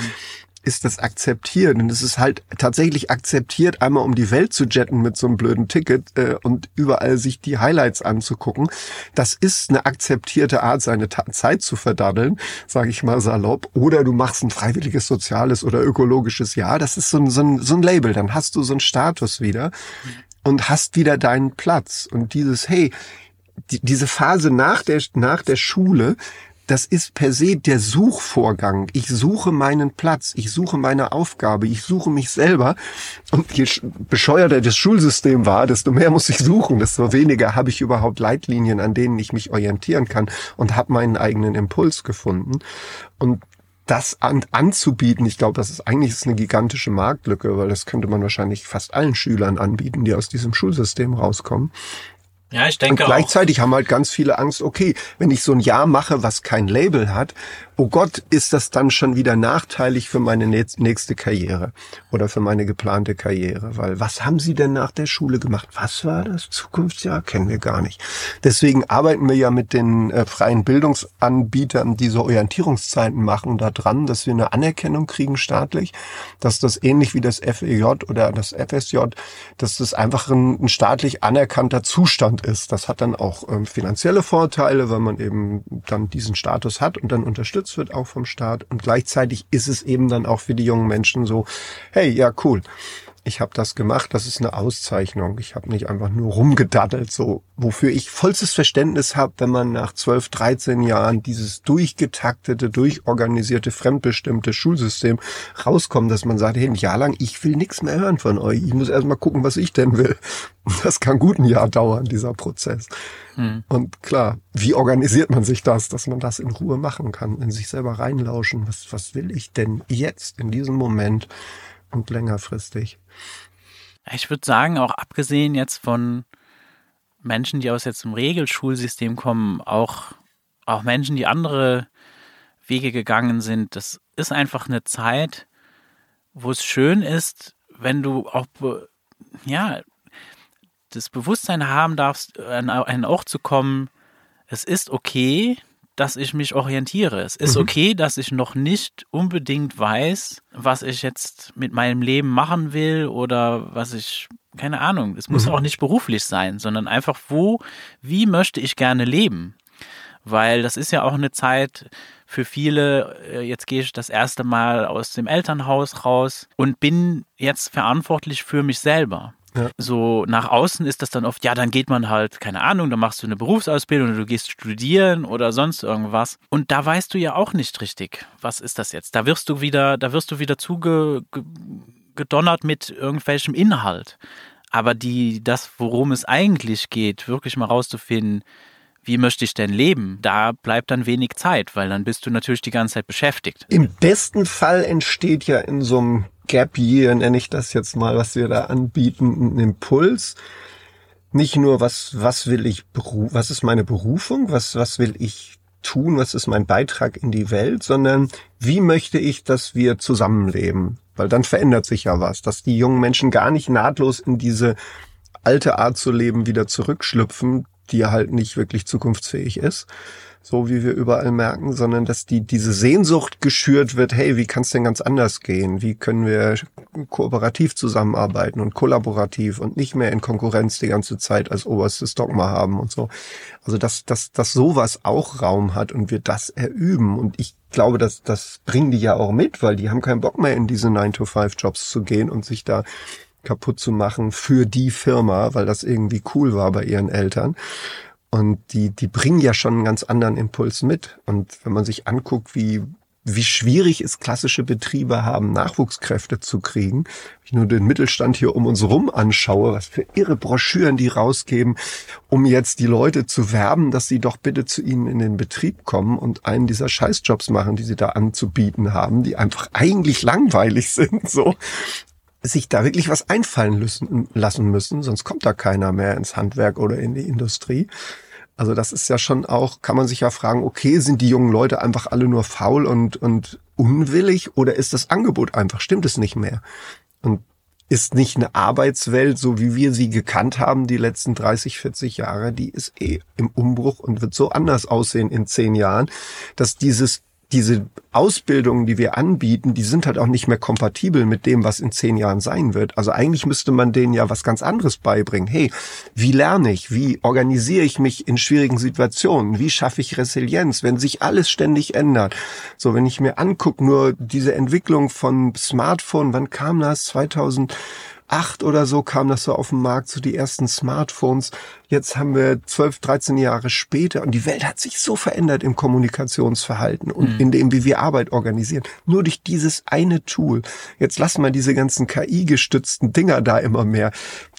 ist das akzeptiert. Und es ist halt tatsächlich akzeptiert, einmal um die Welt zu jetten mit so einem blöden Ticket äh, und überall sich die Highlights anzugucken. Das ist eine akzeptierte Art, seine Ta Zeit zu verdaddeln, sage ich mal salopp. Oder du machst ein freiwilliges soziales oder ökologisches Jahr. Das ist so ein, so ein, so ein Label. Dann hast du so einen Status wieder und hast wieder deinen Platz. Und dieses, hey, die, diese Phase nach der, nach der Schule, das ist per se der Suchvorgang. Ich suche meinen Platz, ich suche meine Aufgabe, ich suche mich selber. Und je bescheuerter das Schulsystem war, desto mehr muss ich suchen, desto weniger habe ich überhaupt Leitlinien, an denen ich mich orientieren kann und habe meinen eigenen Impuls gefunden. Und das an, anzubieten, ich glaube, das ist eigentlich ist eine gigantische Marktlücke, weil das könnte man wahrscheinlich fast allen Schülern anbieten, die aus diesem Schulsystem rauskommen. Ja, ich denke Und gleichzeitig auch. haben halt ganz viele Angst, okay, wenn ich so ein Jahr mache, was kein Label hat, oh Gott, ist das dann schon wieder nachteilig für meine nächste Karriere oder für meine geplante Karriere? Weil was haben Sie denn nach der Schule gemacht? Was war das? Zukunftsjahr? Kennen wir gar nicht. Deswegen arbeiten wir ja mit den äh, freien Bildungsanbietern, die so Orientierungszeiten machen, da dran, dass wir eine Anerkennung kriegen staatlich, dass das ähnlich wie das FEJ oder das FSJ, dass das einfach ein, ein staatlich anerkannter Zustand ist. Das hat dann auch ähm, finanzielle Vorteile, weil man eben dann diesen Status hat und dann unterstützt unterstützt wird, auch vom Staat. Und gleichzeitig ist es eben dann auch für die jungen Menschen so, hey, ja, cool ich habe das gemacht, das ist eine Auszeichnung. Ich habe nicht einfach nur rumgedaddelt, so wofür ich vollstes Verständnis habe, wenn man nach 12, 13 Jahren dieses durchgetaktete, durchorganisierte, fremdbestimmte Schulsystem rauskommt, dass man sagt, hey, ein Jahr lang, ich will nichts mehr hören von euch. Ich muss erst mal gucken, was ich denn will. Das kann gut ein Jahr dauern, dieser Prozess. Hm. Und klar, wie organisiert man sich das, dass man das in Ruhe machen kann, in sich selber reinlauschen? Was, was will ich denn jetzt in diesem Moment? Und längerfristig. Ich würde sagen, auch abgesehen jetzt von Menschen, die aus jetzt dem Regelschulsystem kommen, auch, auch Menschen, die andere Wege gegangen sind, das ist einfach eine Zeit, wo es schön ist, wenn du auch, ja, das Bewusstsein haben darfst, an einen Ort zu kommen, es ist okay, dass ich mich orientiere. Es ist mhm. okay, dass ich noch nicht unbedingt weiß, was ich jetzt mit meinem Leben machen will oder was ich, keine Ahnung, es muss mhm. auch nicht beruflich sein, sondern einfach wo, wie möchte ich gerne leben? Weil das ist ja auch eine Zeit für viele, äh, jetzt gehe ich das erste Mal aus dem Elternhaus raus und bin jetzt verantwortlich für mich selber. Ja. So nach außen ist das dann oft, ja, dann geht man halt, keine Ahnung, dann machst du eine Berufsausbildung oder du gehst studieren oder sonst irgendwas. Und da weißt du ja auch nicht richtig, was ist das jetzt. Da wirst du wieder, da wirst du wieder zugedonnert mit irgendwelchem Inhalt. Aber die, das, worum es eigentlich geht, wirklich mal rauszufinden, wie möchte ich denn leben? Da bleibt dann wenig Zeit, weil dann bist du natürlich die ganze Zeit beschäftigt. Im besten Fall entsteht ja in so einem Gap Year, nenne ich das jetzt mal, was wir da anbieten, ein Impuls. Nicht nur, was, was will ich, was ist meine Berufung, was, was will ich tun, was ist mein Beitrag in die Welt, sondern wie möchte ich, dass wir zusammenleben? Weil dann verändert sich ja was, dass die jungen Menschen gar nicht nahtlos in diese alte Art zu leben wieder zurückschlüpfen, die halt nicht wirklich zukunftsfähig ist, so wie wir überall merken, sondern dass die, diese Sehnsucht geschürt wird, hey, wie kann es denn ganz anders gehen? Wie können wir kooperativ zusammenarbeiten und kollaborativ und nicht mehr in Konkurrenz die ganze Zeit als oberstes Dogma haben und so. Also dass, dass, dass sowas auch Raum hat und wir das erüben. Und ich glaube, dass das bringen die ja auch mit, weil die haben keinen Bock mehr in diese 9-to-5-Jobs zu gehen und sich da kaputt zu machen für die Firma, weil das irgendwie cool war bei ihren Eltern. Und die, die bringen ja schon einen ganz anderen Impuls mit. Und wenn man sich anguckt, wie, wie schwierig es klassische Betriebe haben, Nachwuchskräfte zu kriegen, wenn ich nur den Mittelstand hier um uns rum anschaue, was für irre Broschüren die rausgeben, um jetzt die Leute zu werben, dass sie doch bitte zu ihnen in den Betrieb kommen und einen dieser Scheißjobs machen, die sie da anzubieten haben, die einfach eigentlich langweilig sind, so sich da wirklich was einfallen müssen, lassen müssen, sonst kommt da keiner mehr ins Handwerk oder in die Industrie. Also das ist ja schon auch, kann man sich ja fragen, okay, sind die jungen Leute einfach alle nur faul und, und unwillig oder ist das Angebot einfach, stimmt es nicht mehr? Und ist nicht eine Arbeitswelt, so wie wir sie gekannt haben, die letzten 30, 40 Jahre, die ist eh im Umbruch und wird so anders aussehen in zehn Jahren, dass dieses diese Ausbildungen, die wir anbieten, die sind halt auch nicht mehr kompatibel mit dem, was in zehn Jahren sein wird. Also eigentlich müsste man denen ja was ganz anderes beibringen. Hey, wie lerne ich? Wie organisiere ich mich in schwierigen Situationen? Wie schaffe ich Resilienz, wenn sich alles ständig ändert? So, wenn ich mir angucke, nur diese Entwicklung von Smartphone, wann kam das? 2000 acht oder so kam das so auf den Markt, so die ersten Smartphones. Jetzt haben wir zwölf, dreizehn Jahre später und die Welt hat sich so verändert im Kommunikationsverhalten und mhm. in dem, wie wir Arbeit organisieren. Nur durch dieses eine Tool. Jetzt lassen wir diese ganzen KI-gestützten Dinger da immer mehr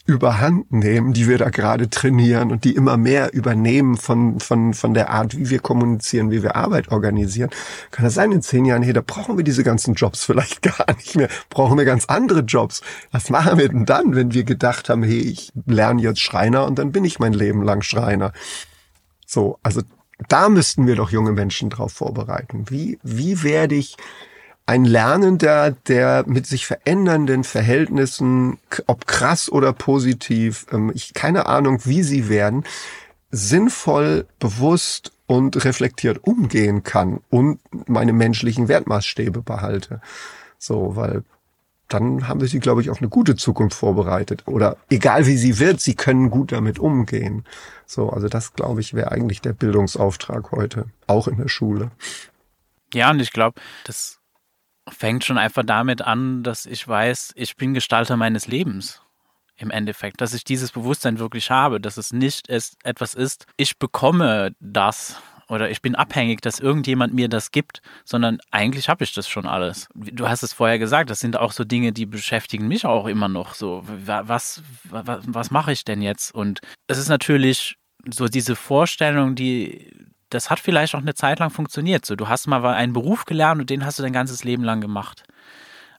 überhand nehmen, die wir da gerade trainieren und die immer mehr übernehmen von, von, von der Art, wie wir kommunizieren, wie wir Arbeit organisieren, kann das sein in zehn Jahren, hey, da brauchen wir diese ganzen Jobs vielleicht gar nicht mehr, brauchen wir ganz andere Jobs. Was machen wir denn dann, wenn wir gedacht haben, hey, ich lerne jetzt Schreiner und dann bin ich mein Leben lang Schreiner? So, also da müssten wir doch junge Menschen drauf vorbereiten. Wie, wie werde ich ein Lernender, der mit sich verändernden Verhältnissen, ob krass oder positiv, ähm, ich keine Ahnung, wie sie werden, sinnvoll, bewusst und reflektiert umgehen kann und meine menschlichen Wertmaßstäbe behalte. So, weil dann haben wir sie, glaube ich, auf eine gute Zukunft vorbereitet. Oder egal wie sie wird, sie können gut damit umgehen. So, also das, glaube ich, wäre eigentlich der Bildungsauftrag heute, auch in der Schule. Ja, und ich glaube, das fängt schon einfach damit an, dass ich weiß, ich bin Gestalter meines Lebens. Im Endeffekt, dass ich dieses Bewusstsein wirklich habe, dass es nicht ist, etwas ist, ich bekomme das oder ich bin abhängig, dass irgendjemand mir das gibt, sondern eigentlich habe ich das schon alles. Du hast es vorher gesagt, das sind auch so Dinge, die beschäftigen mich auch immer noch. So, was, was, was mache ich denn jetzt? Und es ist natürlich so diese Vorstellung, die das hat vielleicht auch eine Zeit lang funktioniert. So, du hast mal einen Beruf gelernt und den hast du dein ganzes Leben lang gemacht.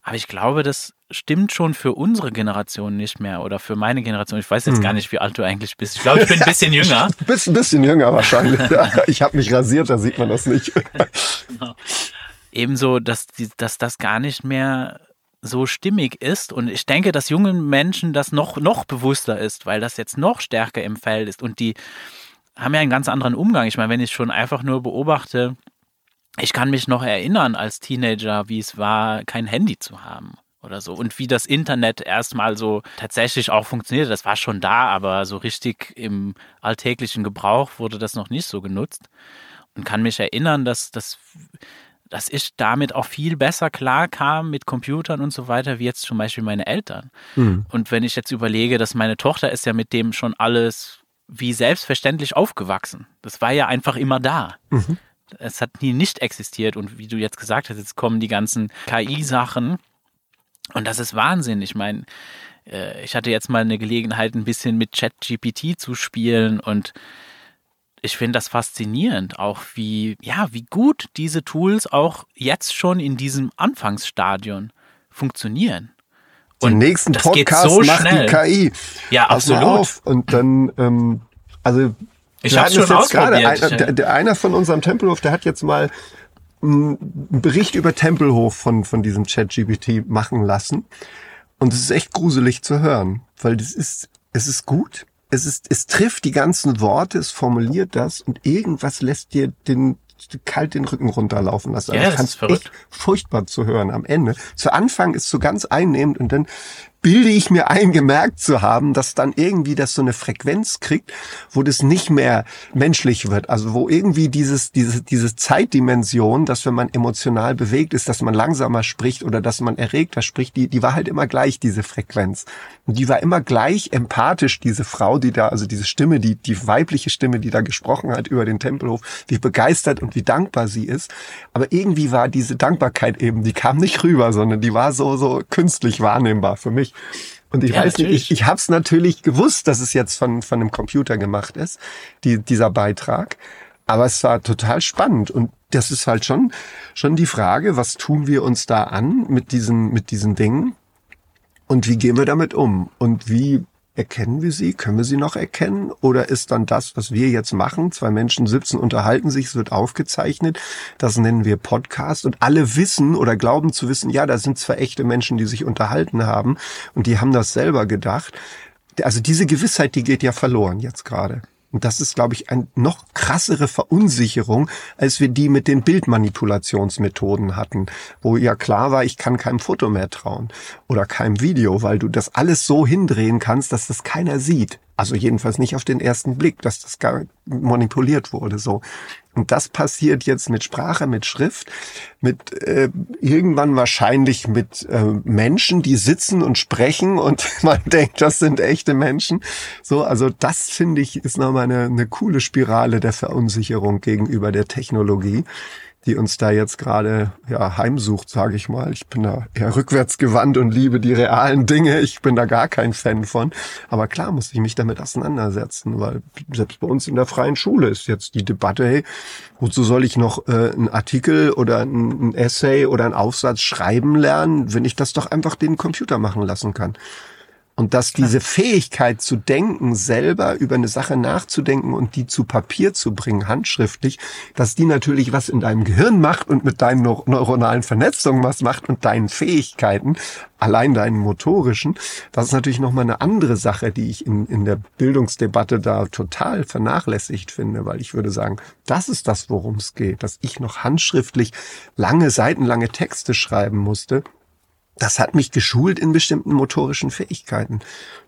Aber ich glaube, das stimmt schon für unsere Generation nicht mehr oder für meine Generation. Ich weiß jetzt hm. gar nicht, wie alt du eigentlich bist. Ich glaube, ich bin ein bisschen jünger. Du bist ein bisschen jünger wahrscheinlich. ich habe mich rasiert, da sieht man das nicht. genau. Ebenso, dass, die, dass das gar nicht mehr so stimmig ist und ich denke, dass jungen Menschen das noch, noch bewusster ist, weil das jetzt noch stärker im Feld ist und die haben ja einen ganz anderen Umgang. Ich meine, wenn ich schon einfach nur beobachte, ich kann mich noch erinnern als Teenager, wie es war, kein Handy zu haben oder so. Und wie das Internet erstmal so tatsächlich auch funktioniert, das war schon da, aber so richtig im alltäglichen Gebrauch wurde das noch nicht so genutzt. Und kann mich erinnern, dass, dass, dass ich damit auch viel besser klarkam mit Computern und so weiter, wie jetzt zum Beispiel meine Eltern. Mhm. Und wenn ich jetzt überlege, dass meine Tochter ist ja mit dem schon alles wie selbstverständlich aufgewachsen. Das war ja einfach immer da. Mhm. Es hat nie nicht existiert. Und wie du jetzt gesagt hast, jetzt kommen die ganzen KI-Sachen und das ist Wahnsinn. Ich meine, äh, ich hatte jetzt mal eine Gelegenheit, ein bisschen mit ChatGPT zu spielen und ich finde das faszinierend, auch wie, ja, wie gut diese Tools auch jetzt schon in diesem Anfangsstadion funktionieren. Und Den nächsten Podcast so macht schnell. die KI. Ja, Pass absolut. Auf. Und dann, ähm, also ich habe schon jetzt gerade einer, der, der, einer von unserem Tempelhof, der hat jetzt mal einen Bericht über Tempelhof von, von diesem ChatGPT machen lassen. Und es ist echt gruselig zu hören, weil das ist, es ist gut. Es ist, es trifft die ganzen Worte, es formuliert das und irgendwas lässt dir den, kalt den Rücken runterlaufen lassen. Also ja, das ist verrückt. echt furchtbar zu hören am Ende. Zu Anfang ist so ganz einnehmend und dann bilde ich mir ein, gemerkt zu haben, dass dann irgendwie das so eine Frequenz kriegt, wo das nicht mehr menschlich wird. Also wo irgendwie dieses, diese, diese Zeitdimension, dass wenn man emotional bewegt ist, dass man langsamer spricht oder dass man erregter spricht, die, die war halt immer gleich, diese Frequenz. Und die war immer gleich empathisch, diese Frau, die da, also diese Stimme, die, die weibliche Stimme, die da gesprochen hat über den Tempelhof, wie begeistert und wie dankbar sie ist. Aber irgendwie war diese Dankbarkeit eben, die kam nicht rüber, sondern die war so, so künstlich wahrnehmbar für mich. Und ich ja, weiß natürlich. nicht, ich, ich habe es natürlich gewusst, dass es jetzt von, von einem Computer gemacht ist, die, dieser Beitrag. Aber es war total spannend. Und das ist halt schon, schon die Frage, was tun wir uns da an mit diesen, mit diesen Dingen? Und wie gehen wir damit um? Und wie Erkennen wir sie? Können wir sie noch erkennen? Oder ist dann das, was wir jetzt machen? Zwei Menschen sitzen, unterhalten sich, es wird aufgezeichnet. Das nennen wir Podcast. Und alle wissen oder glauben zu wissen, ja, da sind zwei echte Menschen, die sich unterhalten haben und die haben das selber gedacht. Also diese Gewissheit, die geht ja verloren jetzt gerade. Und das ist, glaube ich, eine noch krassere Verunsicherung, als wir die mit den Bildmanipulationsmethoden hatten, wo ja klar war, ich kann keinem Foto mehr trauen oder keinem Video, weil du das alles so hindrehen kannst, dass das keiner sieht. Also jedenfalls nicht auf den ersten Blick, dass das gar manipuliert wurde. So. Und das passiert jetzt mit Sprache, mit Schrift, mit äh, irgendwann wahrscheinlich mit äh, Menschen, die sitzen und sprechen und man denkt, das sind echte Menschen. So, also das finde ich ist nochmal eine, eine coole Spirale der Verunsicherung gegenüber der Technologie die uns da jetzt gerade ja, heimsucht, sage ich mal. Ich bin da eher rückwärts gewandt und liebe die realen Dinge. Ich bin da gar kein Fan von. Aber klar muss ich mich damit auseinandersetzen, weil selbst bei uns in der freien Schule ist jetzt die Debatte, hey, wozu soll ich noch äh, einen Artikel oder ein, ein Essay oder einen Aufsatz schreiben lernen, wenn ich das doch einfach den Computer machen lassen kann? Und dass diese Fähigkeit zu denken, selber über eine Sache nachzudenken und die zu Papier zu bringen, handschriftlich, dass die natürlich was in deinem Gehirn macht und mit deinen neuronalen Vernetzungen was macht und deinen Fähigkeiten, allein deinen motorischen, das ist natürlich nochmal eine andere Sache, die ich in, in der Bildungsdebatte da total vernachlässigt finde, weil ich würde sagen, das ist das, worum es geht, dass ich noch handschriftlich lange, seitenlange Texte schreiben musste, das hat mich geschult in bestimmten motorischen Fähigkeiten.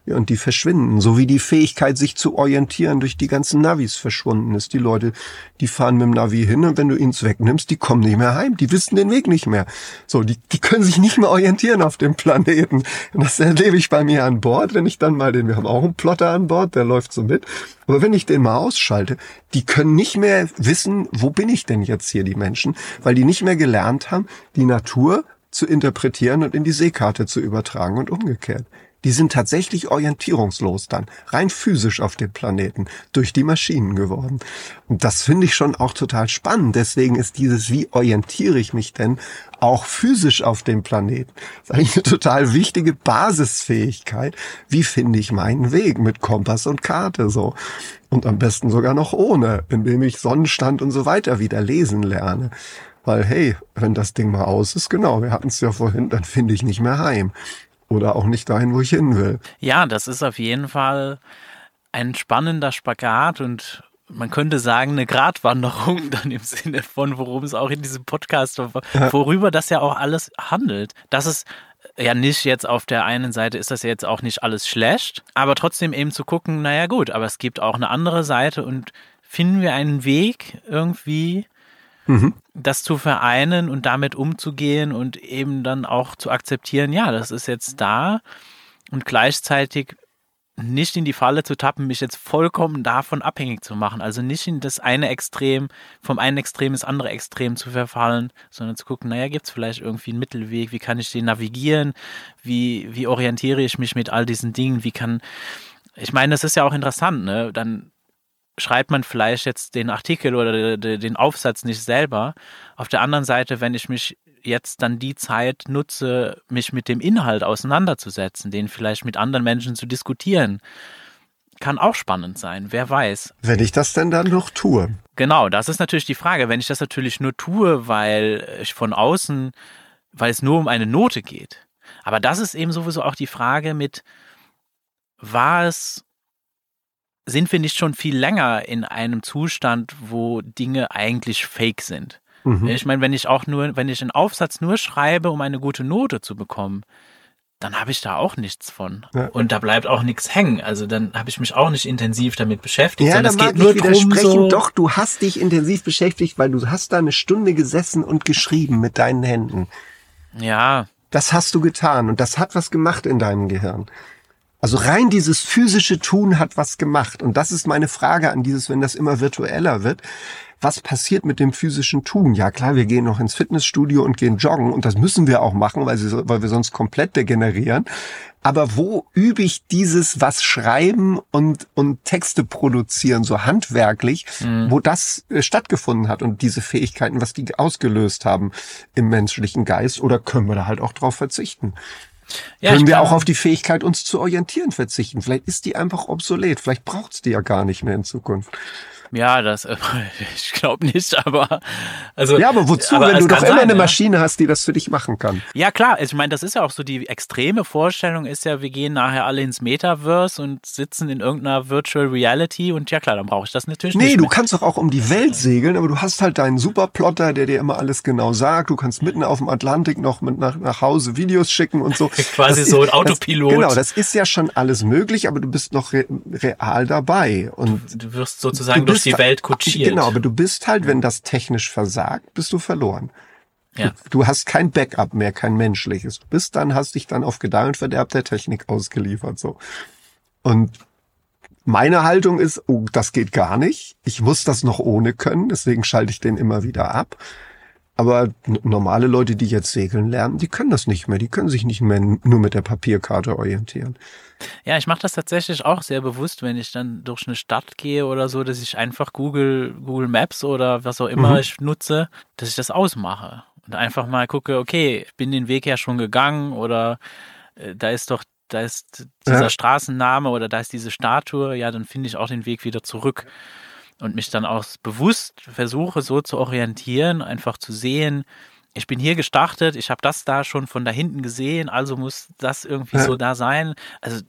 Ja, und die verschwinden. So wie die Fähigkeit, sich zu orientieren durch die ganzen Navis verschwunden ist. Die Leute, die fahren mit dem Navi hin und wenn du ihnen wegnimmst, die kommen nicht mehr heim. Die wissen den Weg nicht mehr. So, die, die können sich nicht mehr orientieren auf dem Planeten. Und das erlebe ich bei mir an Bord, wenn ich dann mal den, wir haben auch einen Plotter an Bord, der läuft so mit. Aber wenn ich den mal ausschalte, die können nicht mehr wissen, wo bin ich denn jetzt hier, die Menschen, weil die nicht mehr gelernt haben, die Natur zu interpretieren und in die Seekarte zu übertragen und umgekehrt. Die sind tatsächlich orientierungslos dann, rein physisch auf dem Planeten, durch die Maschinen geworden. Und das finde ich schon auch total spannend. Deswegen ist dieses, wie orientiere ich mich denn auch physisch auf dem Planeten? Das ist eigentlich eine total wichtige Basisfähigkeit. Wie finde ich meinen Weg mit Kompass und Karte so? Und am besten sogar noch ohne, indem ich Sonnenstand und so weiter wieder lesen lerne. Weil, hey, wenn das Ding mal aus ist, genau, wir hatten es ja vorhin, dann finde ich nicht mehr heim. Oder auch nicht dahin, wo ich hin will. Ja, das ist auf jeden Fall ein spannender Spagat und man könnte sagen, eine Gratwanderung dann im Sinne von, worum es auch in diesem Podcast, worüber das ja auch alles handelt. Das ist ja nicht jetzt auf der einen Seite ist das jetzt auch nicht alles schlecht, aber trotzdem eben zu gucken, naja gut, aber es gibt auch eine andere Seite und finden wir einen Weg irgendwie, mhm. das zu vereinen und damit umzugehen und eben dann auch zu akzeptieren, ja, das ist jetzt da und gleichzeitig nicht in die Falle zu tappen, mich jetzt vollkommen davon abhängig zu machen. Also nicht in das eine Extrem, vom einen Extrem ins andere Extrem zu verfallen, sondern zu gucken, naja, gibt es vielleicht irgendwie einen Mittelweg, wie kann ich den navigieren, wie, wie orientiere ich mich mit all diesen Dingen, wie kann, ich meine, das ist ja auch interessant, ne? Dann schreibt man vielleicht jetzt den Artikel oder den Aufsatz nicht selber. Auf der anderen Seite, wenn ich mich jetzt dann die Zeit nutze, mich mit dem Inhalt auseinanderzusetzen, den vielleicht mit anderen Menschen zu diskutieren. Kann auch spannend sein, wer weiß. Wenn ich das denn dann noch tue. Genau, das ist natürlich die Frage. Wenn ich das natürlich nur tue, weil ich von außen, weil es nur um eine Note geht. Aber das ist eben sowieso auch die Frage mit, war es sind wir nicht schon viel länger in einem Zustand, wo Dinge eigentlich fake sind? Mhm. Ich meine, wenn ich auch nur, wenn ich einen Aufsatz nur schreibe, um eine gute Note zu bekommen, dann habe ich da auch nichts von. Ja. Und da bleibt auch nichts hängen. Also dann habe ich mich auch nicht intensiv damit beschäftigt. Ja, da mag ich widersprechen. So Doch, du hast dich intensiv beschäftigt, weil du hast da eine Stunde gesessen und geschrieben mit deinen Händen. Ja. Das hast du getan und das hat was gemacht in deinem Gehirn. Also rein dieses physische Tun hat was gemacht. Und das ist meine Frage an dieses, wenn das immer virtueller wird was passiert mit dem physischen Tun? Ja klar, wir gehen noch ins Fitnessstudio und gehen joggen und das müssen wir auch machen, weil, sie, weil wir sonst komplett degenerieren. Aber wo übe ich dieses was schreiben und, und Texte produzieren, so handwerklich, mhm. wo das äh, stattgefunden hat und diese Fähigkeiten, was die ausgelöst haben im menschlichen Geist? Oder können wir da halt auch drauf verzichten? Ja, können wir auch auf die Fähigkeit, uns zu orientieren, verzichten? Vielleicht ist die einfach obsolet. Vielleicht braucht's die ja gar nicht mehr in Zukunft. Ja, das, ich glaube nicht, aber also. Ja, aber wozu, aber wenn du doch immer sein, eine Maschine hast, die das für dich machen kann? Ja, klar. Ich meine, das ist ja auch so die extreme Vorstellung ist ja, wir gehen nachher alle ins Metaverse und sitzen in irgendeiner Virtual Reality und ja klar, dann brauche ich das natürlich nee, nicht. Nee, du kannst doch auch um die Welt segeln, aber du hast halt deinen Superplotter, der dir immer alles genau sagt. Du kannst mitten auf dem Atlantik noch mit nach, nach Hause Videos schicken und so. Quasi das so ein Autopilot. Das, genau, das ist ja schon alles möglich, aber du bist noch re real dabei und du wirst sozusagen du durch die Welt kutschiert. Genau, aber du bist halt, wenn das technisch versagt, bist du verloren. Ja. Du, du hast kein Backup mehr, kein menschliches. Du bist dann, hast dich dann auf Gedeih und Verderb der Technik ausgeliefert, so. Und meine Haltung ist, oh, das geht gar nicht. Ich muss das noch ohne können, deswegen schalte ich den immer wieder ab. Aber normale Leute, die jetzt segeln lernen, die können das nicht mehr. Die können sich nicht mehr nur mit der Papierkarte orientieren. Ja, ich mache das tatsächlich auch sehr bewusst, wenn ich dann durch eine Stadt gehe oder so, dass ich einfach Google, Google Maps oder was auch immer mhm. ich nutze, dass ich das ausmache. Und einfach mal gucke, okay, ich bin den Weg ja schon gegangen oder äh, da ist doch, da ist dieser ja. Straßenname oder da ist diese Statue, ja, dann finde ich auch den Weg wieder zurück und mich dann auch bewusst versuche, so zu orientieren, einfach zu sehen, ich bin hier gestartet, ich habe das da schon von da hinten gesehen, also muss das irgendwie ja. so da sein. Also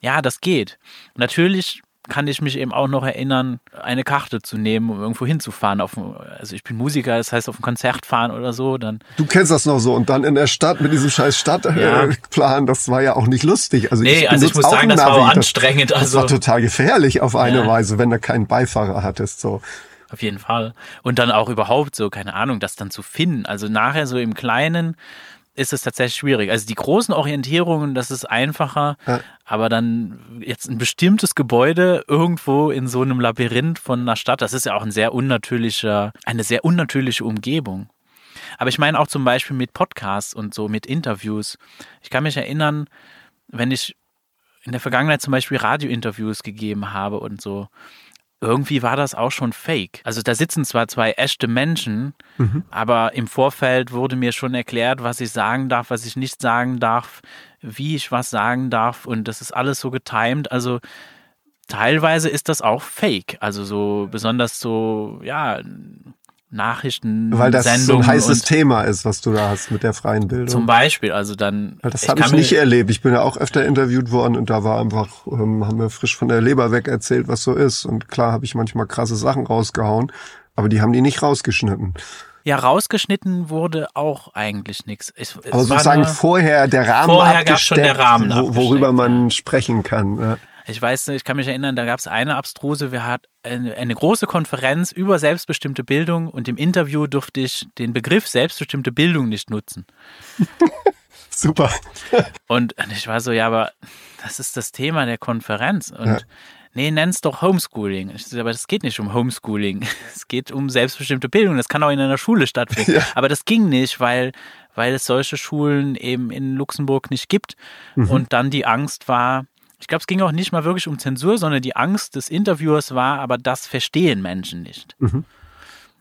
ja, das geht. Natürlich kann ich mich eben auch noch erinnern, eine Karte zu nehmen, um irgendwo hinzufahren. Auf, also ich bin Musiker, das heißt auf ein Konzert fahren oder so. Dann du kennst das noch so und dann in der Stadt mit diesem scheiß Stadtplan, ja. das war ja auch nicht lustig. Also nee, ich, also ich muss sagen, das war auch anstrengend. Das, also, das war total gefährlich auf eine ja. Weise, wenn du keinen Beifahrer hattest. So. Auf jeden Fall. Und dann auch überhaupt so, keine Ahnung, das dann zu finden. Also nachher so im Kleinen ist es tatsächlich schwierig. Also die großen Orientierungen, das ist einfacher, ja. aber dann jetzt ein bestimmtes Gebäude irgendwo in so einem Labyrinth von einer Stadt, das ist ja auch ein sehr unnatürlicher, eine sehr unnatürliche Umgebung. Aber ich meine auch zum Beispiel mit Podcasts und so, mit Interviews. Ich kann mich erinnern, wenn ich in der Vergangenheit zum Beispiel Radiointerviews gegeben habe und so, irgendwie war das auch schon fake. Also da sitzen zwar zwei echte Menschen, mhm. aber im Vorfeld wurde mir schon erklärt, was ich sagen darf, was ich nicht sagen darf, wie ich was sagen darf und das ist alles so getimed. Also teilweise ist das auch fake. Also so besonders so, ja, Nachrichten. Weil das so ein heißes Thema ist, was du da hast mit der freien Bildung. Zum Beispiel, also dann. Ja, das habe ich nicht erlebt. Ich bin ja auch öfter interviewt worden und da war einfach, ähm, haben wir frisch von der Leber weg erzählt, was so ist. Und klar habe ich manchmal krasse Sachen rausgehauen, aber die haben die nicht rausgeschnitten. Ja, rausgeschnitten wurde auch eigentlich nichts. Aber sozusagen vorher der Rahmen vorher gab schon der Rahmen wo, worüber man ja. sprechen kann. Ja. Ich weiß, ich kann mich erinnern, da gab es eine abstruse, wir hatten eine, eine, große Konferenz über selbstbestimmte Bildung und im Interview durfte ich den Begriff selbstbestimmte Bildung nicht nutzen. Super. und ich war so, ja, aber das ist das Thema der Konferenz und ja. nee, nenn's doch Homeschooling. Ich so, aber das geht nicht um Homeschooling. Es geht um selbstbestimmte Bildung. Das kann auch in einer Schule stattfinden. Ja. Aber das ging nicht, weil weil es solche Schulen eben in Luxemburg nicht gibt. Mhm. Und dann die Angst war, ich glaube, es ging auch nicht mal wirklich um Zensur, sondern die Angst des Interviewers war, aber das verstehen Menschen nicht. Mhm.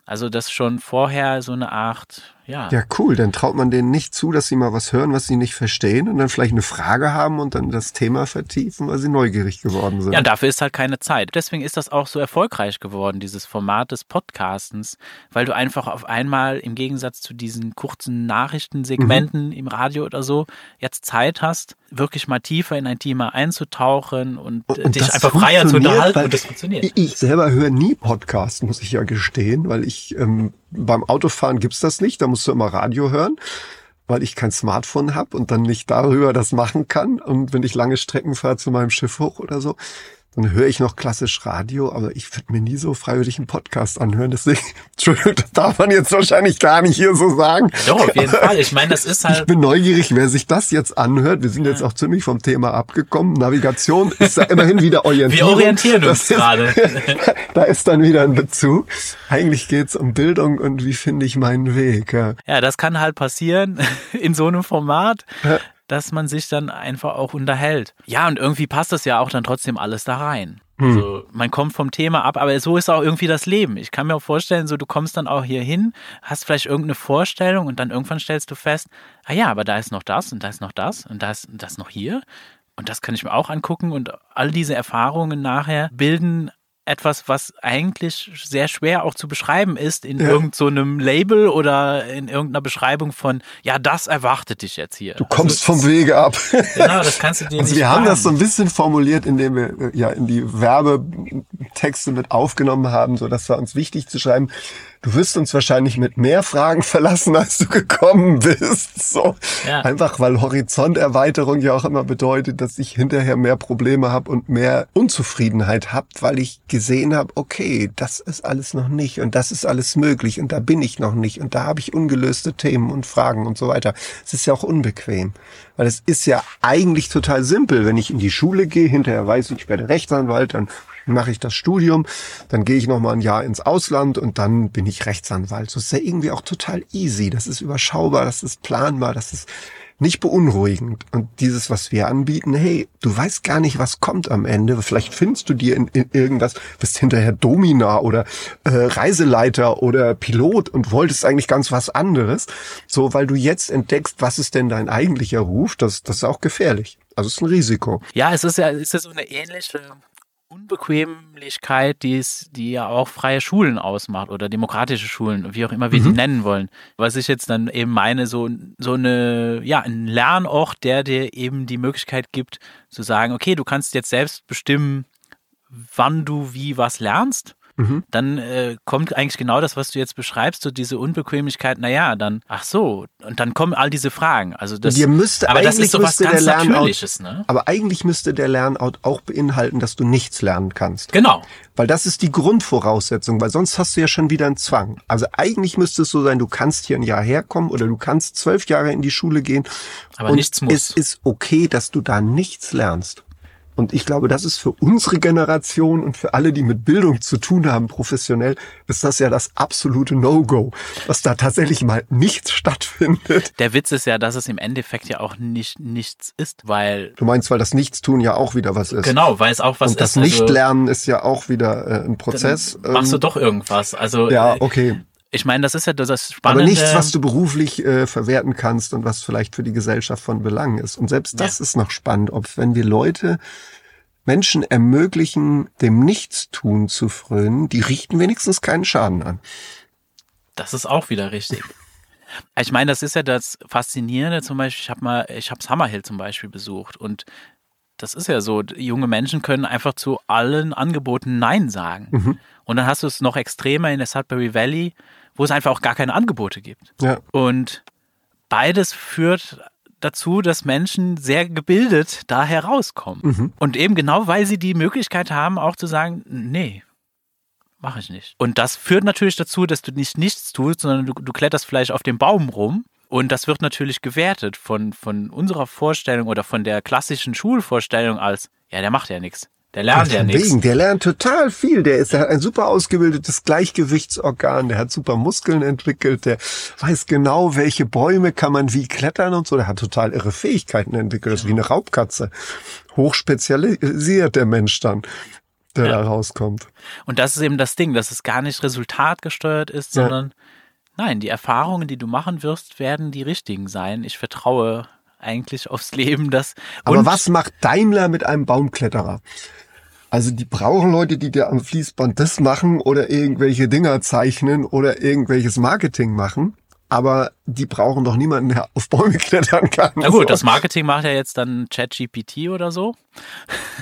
Also das schon vorher so eine Art ja. Ja, cool. Dann traut man denen nicht zu, dass sie mal was hören, was sie nicht verstehen und dann vielleicht eine Frage haben und dann das Thema vertiefen, weil sie neugierig geworden sind. Ja, dafür ist halt keine Zeit. Deswegen ist das auch so erfolgreich geworden, dieses Format des Podcastens, weil du einfach auf einmal im Gegensatz zu diesen kurzen Nachrichtensegmenten mhm. im Radio oder so jetzt Zeit hast, wirklich mal tiefer in ein Thema einzutauchen und, und dich einfach freier zu unterhalten und das funktioniert. Ich selber höre nie Podcasts, muss ich ja gestehen, weil ich ähm, beim Autofahren gibt's das nicht, da musst du immer Radio hören, weil ich kein Smartphone habe und dann nicht darüber das machen kann. Und wenn ich lange Strecken fahre zu meinem Schiff hoch oder so, dann höre ich noch klassisch Radio, aber ich würde mir nie so freiwillig einen Podcast anhören. Deswegen, Entschuldigung, das darf man jetzt wahrscheinlich gar nicht hier so sagen. Doch, auf jeden Fall. Ich meine, das ist halt. Ich bin neugierig, wer sich das jetzt anhört. Wir sind ja. jetzt auch ziemlich vom Thema abgekommen. Navigation ist da immerhin wieder Orientierung. Wir orientieren uns gerade. da ist dann wieder ein Bezug. Eigentlich geht's um Bildung und wie finde ich meinen Weg. Ja. ja, das kann halt passieren in so einem Format. Dass man sich dann einfach auch unterhält. Ja, und irgendwie passt das ja auch dann trotzdem alles da rein. Hm. Also man kommt vom Thema ab, aber so ist auch irgendwie das Leben. Ich kann mir auch vorstellen, so du kommst dann auch hier hin, hast vielleicht irgendeine Vorstellung und dann irgendwann stellst du fest, ah ja, aber da ist noch das und da ist noch das und da ist das noch hier. Und das kann ich mir auch angucken und all diese Erfahrungen nachher bilden etwas, was eigentlich sehr schwer auch zu beschreiben ist in ja. irgendeinem so Label oder in irgendeiner Beschreibung von, ja, das erwartet dich jetzt hier. Du kommst also, vom Wege ab. Genau, das kannst du dir also nicht Wir haben das so ein bisschen formuliert, indem wir äh, ja in die Werbetexte mit aufgenommen haben, so dass wir uns wichtig zu schreiben, du wirst uns wahrscheinlich mit mehr Fragen verlassen, als du gekommen bist. So. Ja. Einfach weil Horizonterweiterung ja auch immer bedeutet, dass ich hinterher mehr Probleme habe und mehr Unzufriedenheit habe, weil ich gesehen habe, okay, das ist alles noch nicht und das ist alles möglich und da bin ich noch nicht und da habe ich ungelöste Themen und Fragen und so weiter. Es ist ja auch unbequem, weil es ist ja eigentlich total simpel, wenn ich in die Schule gehe, hinterher weiß ich, ich werde Rechtsanwalt, dann mache ich das Studium, dann gehe ich noch mal ein Jahr ins Ausland und dann bin ich Rechtsanwalt. So ist ja irgendwie auch total easy. Das ist überschaubar, das ist planbar, das ist nicht beunruhigend. Und dieses, was wir anbieten, hey, du weißt gar nicht, was kommt am Ende. Vielleicht findest du dir in, in irgendwas, bist hinterher Domina oder äh, Reiseleiter oder Pilot und wolltest eigentlich ganz was anderes. So, weil du jetzt entdeckst, was ist denn dein eigentlicher Ruf, das, das ist auch gefährlich. Also es ist ein Risiko. Ja, es ist ja, es ist ja so eine ähnliche Unbequemlichkeit, die es, die ja auch freie Schulen ausmacht oder demokratische Schulen, wie auch immer wir mhm. die nennen wollen. Was ich jetzt dann eben meine, so, so eine, ja, ein Lernort, der dir eben die Möglichkeit gibt, zu sagen, okay, du kannst jetzt selbst bestimmen, wann du wie was lernst mhm. dann äh, kommt eigentlich genau das, was du jetzt beschreibst, so diese Unbequemlichkeit, naja, dann, ach so, und dann kommen all diese Fragen. Also das, müsste, aber das ist so was ganz Natürliches, ne? Aber eigentlich müsste der Lernout auch beinhalten, dass du nichts lernen kannst. Genau. Weil das ist die Grundvoraussetzung, weil sonst hast du ja schon wieder einen Zwang. Also eigentlich müsste es so sein, du kannst hier ein Jahr herkommen oder du kannst zwölf Jahre in die Schule gehen. Aber nichts muss. Es ist okay, dass du da nichts lernst. Und ich glaube, das ist für unsere Generation und für alle, die mit Bildung zu tun haben, professionell, ist das ja das absolute No-Go, dass da tatsächlich mal nichts stattfindet. Der Witz ist ja, dass es im Endeffekt ja auch nicht nichts ist, weil. Du meinst, weil das Nichtstun ja auch wieder was ist. Genau, weil es auch was und ist. Und das Nichtlernen also, ist ja auch wieder äh, ein Prozess. Machst du ähm, doch irgendwas. Also. Ja, okay. Ich meine, das ist ja das Spannende. Aber nichts, was du beruflich äh, verwerten kannst und was vielleicht für die Gesellschaft von Belang ist. Und selbst das ja. ist noch spannend, ob wenn wir Leute Menschen ermöglichen, dem Nichtstun zu frönen, die richten wenigstens keinen Schaden an. Das ist auch wieder richtig. Ich meine, das ist ja das Faszinierende. Zum Beispiel, ich habe mal, ich habe Summerhill zum Beispiel besucht und das ist ja so, junge Menschen können einfach zu allen Angeboten Nein sagen. Mhm. Und dann hast du es noch extremer in der Sudbury Valley, wo es einfach auch gar keine Angebote gibt. Ja. Und beides führt dazu, dass Menschen sehr gebildet da herauskommen. Mhm. Und eben genau, weil sie die Möglichkeit haben, auch zu sagen, nee, mache ich nicht. Und das führt natürlich dazu, dass du nicht nichts tust, sondern du, du kletterst vielleicht auf dem Baum rum. Und das wird natürlich gewertet von, von unserer Vorstellung oder von der klassischen Schulvorstellung als, ja, der macht ja nichts. Der lernt ja nichts. Der lernt total viel. Der ist, der hat ein super ausgebildetes Gleichgewichtsorgan. Der hat super Muskeln entwickelt. Der weiß genau, welche Bäume kann man wie klettern und so. Der hat total irre Fähigkeiten entwickelt. Das ist wie eine Raubkatze. Hochspezialisiert der Mensch dann der ja. da rauskommt. Und das ist eben das Ding, dass es gar nicht resultatgesteuert ist, sondern ja. nein, die Erfahrungen, die du machen wirst, werden die richtigen sein. Ich vertraue eigentlich aufs Leben, das. Aber was macht Daimler mit einem Baumkletterer? Also die brauchen Leute, die dir am Fließband das machen oder irgendwelche Dinger zeichnen oder irgendwelches Marketing machen aber die brauchen doch niemanden, der auf Bäume klettern kann. Na gut, so. das Marketing macht ja jetzt dann ChatGPT oder so.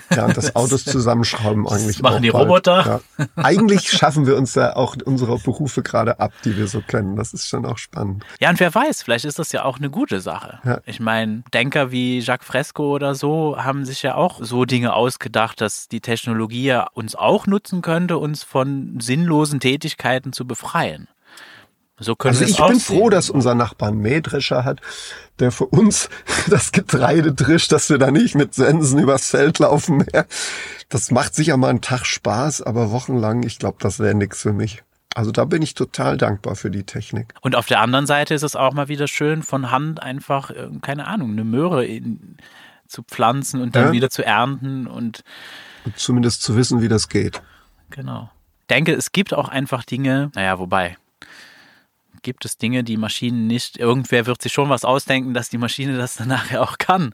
Ja, und das Autos zusammenschrauben eigentlich. Das machen die bald. Roboter. Ja. Eigentlich schaffen wir uns ja auch unsere Berufe gerade ab, die wir so kennen. Das ist schon auch spannend. Ja, und wer weiß, vielleicht ist das ja auch eine gute Sache. Ja. Ich meine, Denker wie Jacques Fresco oder so haben sich ja auch so Dinge ausgedacht, dass die Technologie ja uns auch nutzen könnte, uns von sinnlosen Tätigkeiten zu befreien. So können also ich bin froh, dass unser Nachbar einen Mähdrescher hat, der für uns das Getreide drischt, dass wir da nicht mit Sensen übers Feld laufen mehr. Das macht sicher mal einen Tag Spaß, aber wochenlang, ich glaube, das wäre nichts für mich. Also da bin ich total dankbar für die Technik. Und auf der anderen Seite ist es auch mal wieder schön, von Hand einfach, äh, keine Ahnung, eine Möhre in, zu pflanzen und dann ja. wieder zu ernten und, und zumindest zu wissen, wie das geht. Genau. Ich denke, es gibt auch einfach Dinge, naja, wobei, gibt es Dinge, die Maschinen nicht, irgendwer wird sich schon was ausdenken, dass die Maschine das dann nachher auch kann.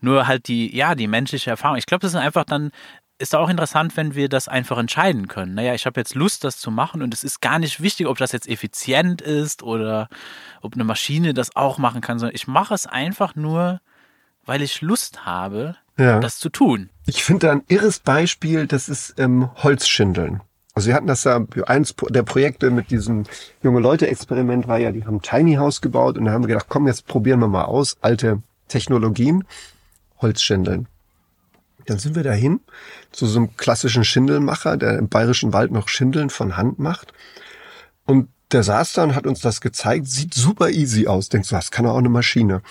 Nur halt die, ja, die menschliche Erfahrung. Ich glaube, das ist einfach dann, ist auch interessant, wenn wir das einfach entscheiden können. Naja, ich habe jetzt Lust, das zu machen und es ist gar nicht wichtig, ob das jetzt effizient ist oder ob eine Maschine das auch machen kann, sondern ich mache es einfach nur, weil ich Lust habe, ja. das zu tun. Ich finde da ein irres Beispiel, das ist ähm, Holzschindeln. Also wir hatten das ja, eins der Projekte mit diesem junge Leute-Experiment war ja, die haben Tiny House gebaut und da haben wir gedacht, komm, jetzt probieren wir mal aus, alte Technologien, Holzschindeln. Dann sind wir dahin zu so einem klassischen Schindelmacher, der im bayerischen Wald noch Schindeln von Hand macht. Und der saß da und hat uns das gezeigt, sieht super easy aus. Denkst du, das kann auch eine Maschine.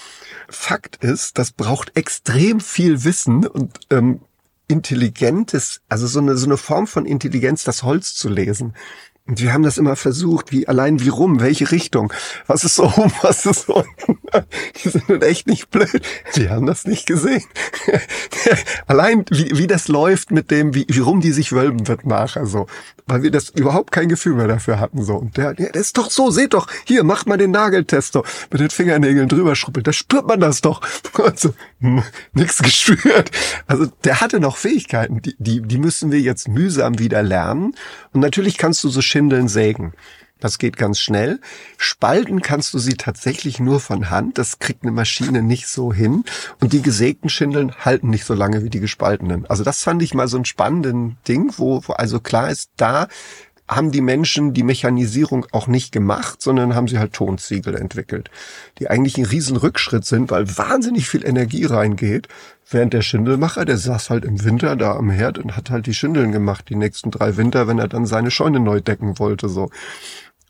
Fakt ist, das braucht extrem viel Wissen und ähm, intelligentes, also so eine, so eine Form von Intelligenz, das Holz zu lesen. Und wir haben das immer versucht, wie allein wie rum, welche Richtung, was ist so rum, was ist unten. Die sind echt nicht blöd. Die haben das nicht gesehen. allein wie, wie das läuft mit dem, wie, wie rum die sich wölben wird nachher so. Weil wir das überhaupt kein Gefühl mehr dafür hatten so. Und der, der, der ist doch so, seht doch, hier, macht mal den Nageltest so, mit den Fingernägeln drüber schrubbelt, da spürt man das doch. Und so, hm, nix gespürt. Also der hatte noch Fähigkeiten, die, die, die müssen wir jetzt mühsam wieder lernen. Und natürlich kannst du so Schindeln sägen. Das geht ganz schnell. Spalten kannst du sie tatsächlich nur von Hand. Das kriegt eine Maschine nicht so hin. Und die gesägten Schindeln halten nicht so lange wie die gespaltenen. Also das fand ich mal so ein spannenden Ding, wo, wo also klar ist, da haben die Menschen die Mechanisierung auch nicht gemacht, sondern haben sie halt Tonziegel entwickelt, die eigentlich ein riesen Rückschritt sind, weil wahnsinnig viel Energie reingeht, während der Schindelmacher, der saß halt im Winter da am Herd und hat halt die Schindeln gemacht, die nächsten drei Winter, wenn er dann seine Scheune neu decken wollte, so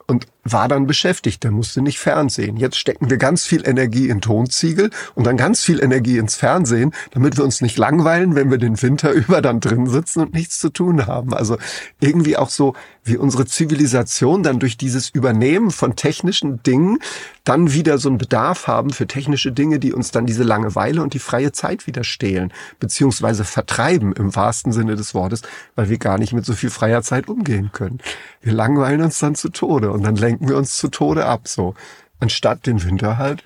und war dann beschäftigt. Der musste nicht Fernsehen. Jetzt stecken wir ganz viel Energie in Tonziegel und dann ganz viel Energie ins Fernsehen, damit wir uns nicht langweilen, wenn wir den Winter über dann drin sitzen und nichts zu tun haben. Also irgendwie auch so, wie unsere Zivilisation dann durch dieses Übernehmen von technischen Dingen dann wieder so einen Bedarf haben für technische Dinge, die uns dann diese Langeweile und die freie Zeit wieder stehlen, beziehungsweise vertreiben im wahrsten Sinne des Wortes, weil wir gar nicht mit so viel freier Zeit umgehen können. Wir langweilen uns dann zu Tode und dann lenken wir uns zu Tode ab, so. Anstatt den Winter halt,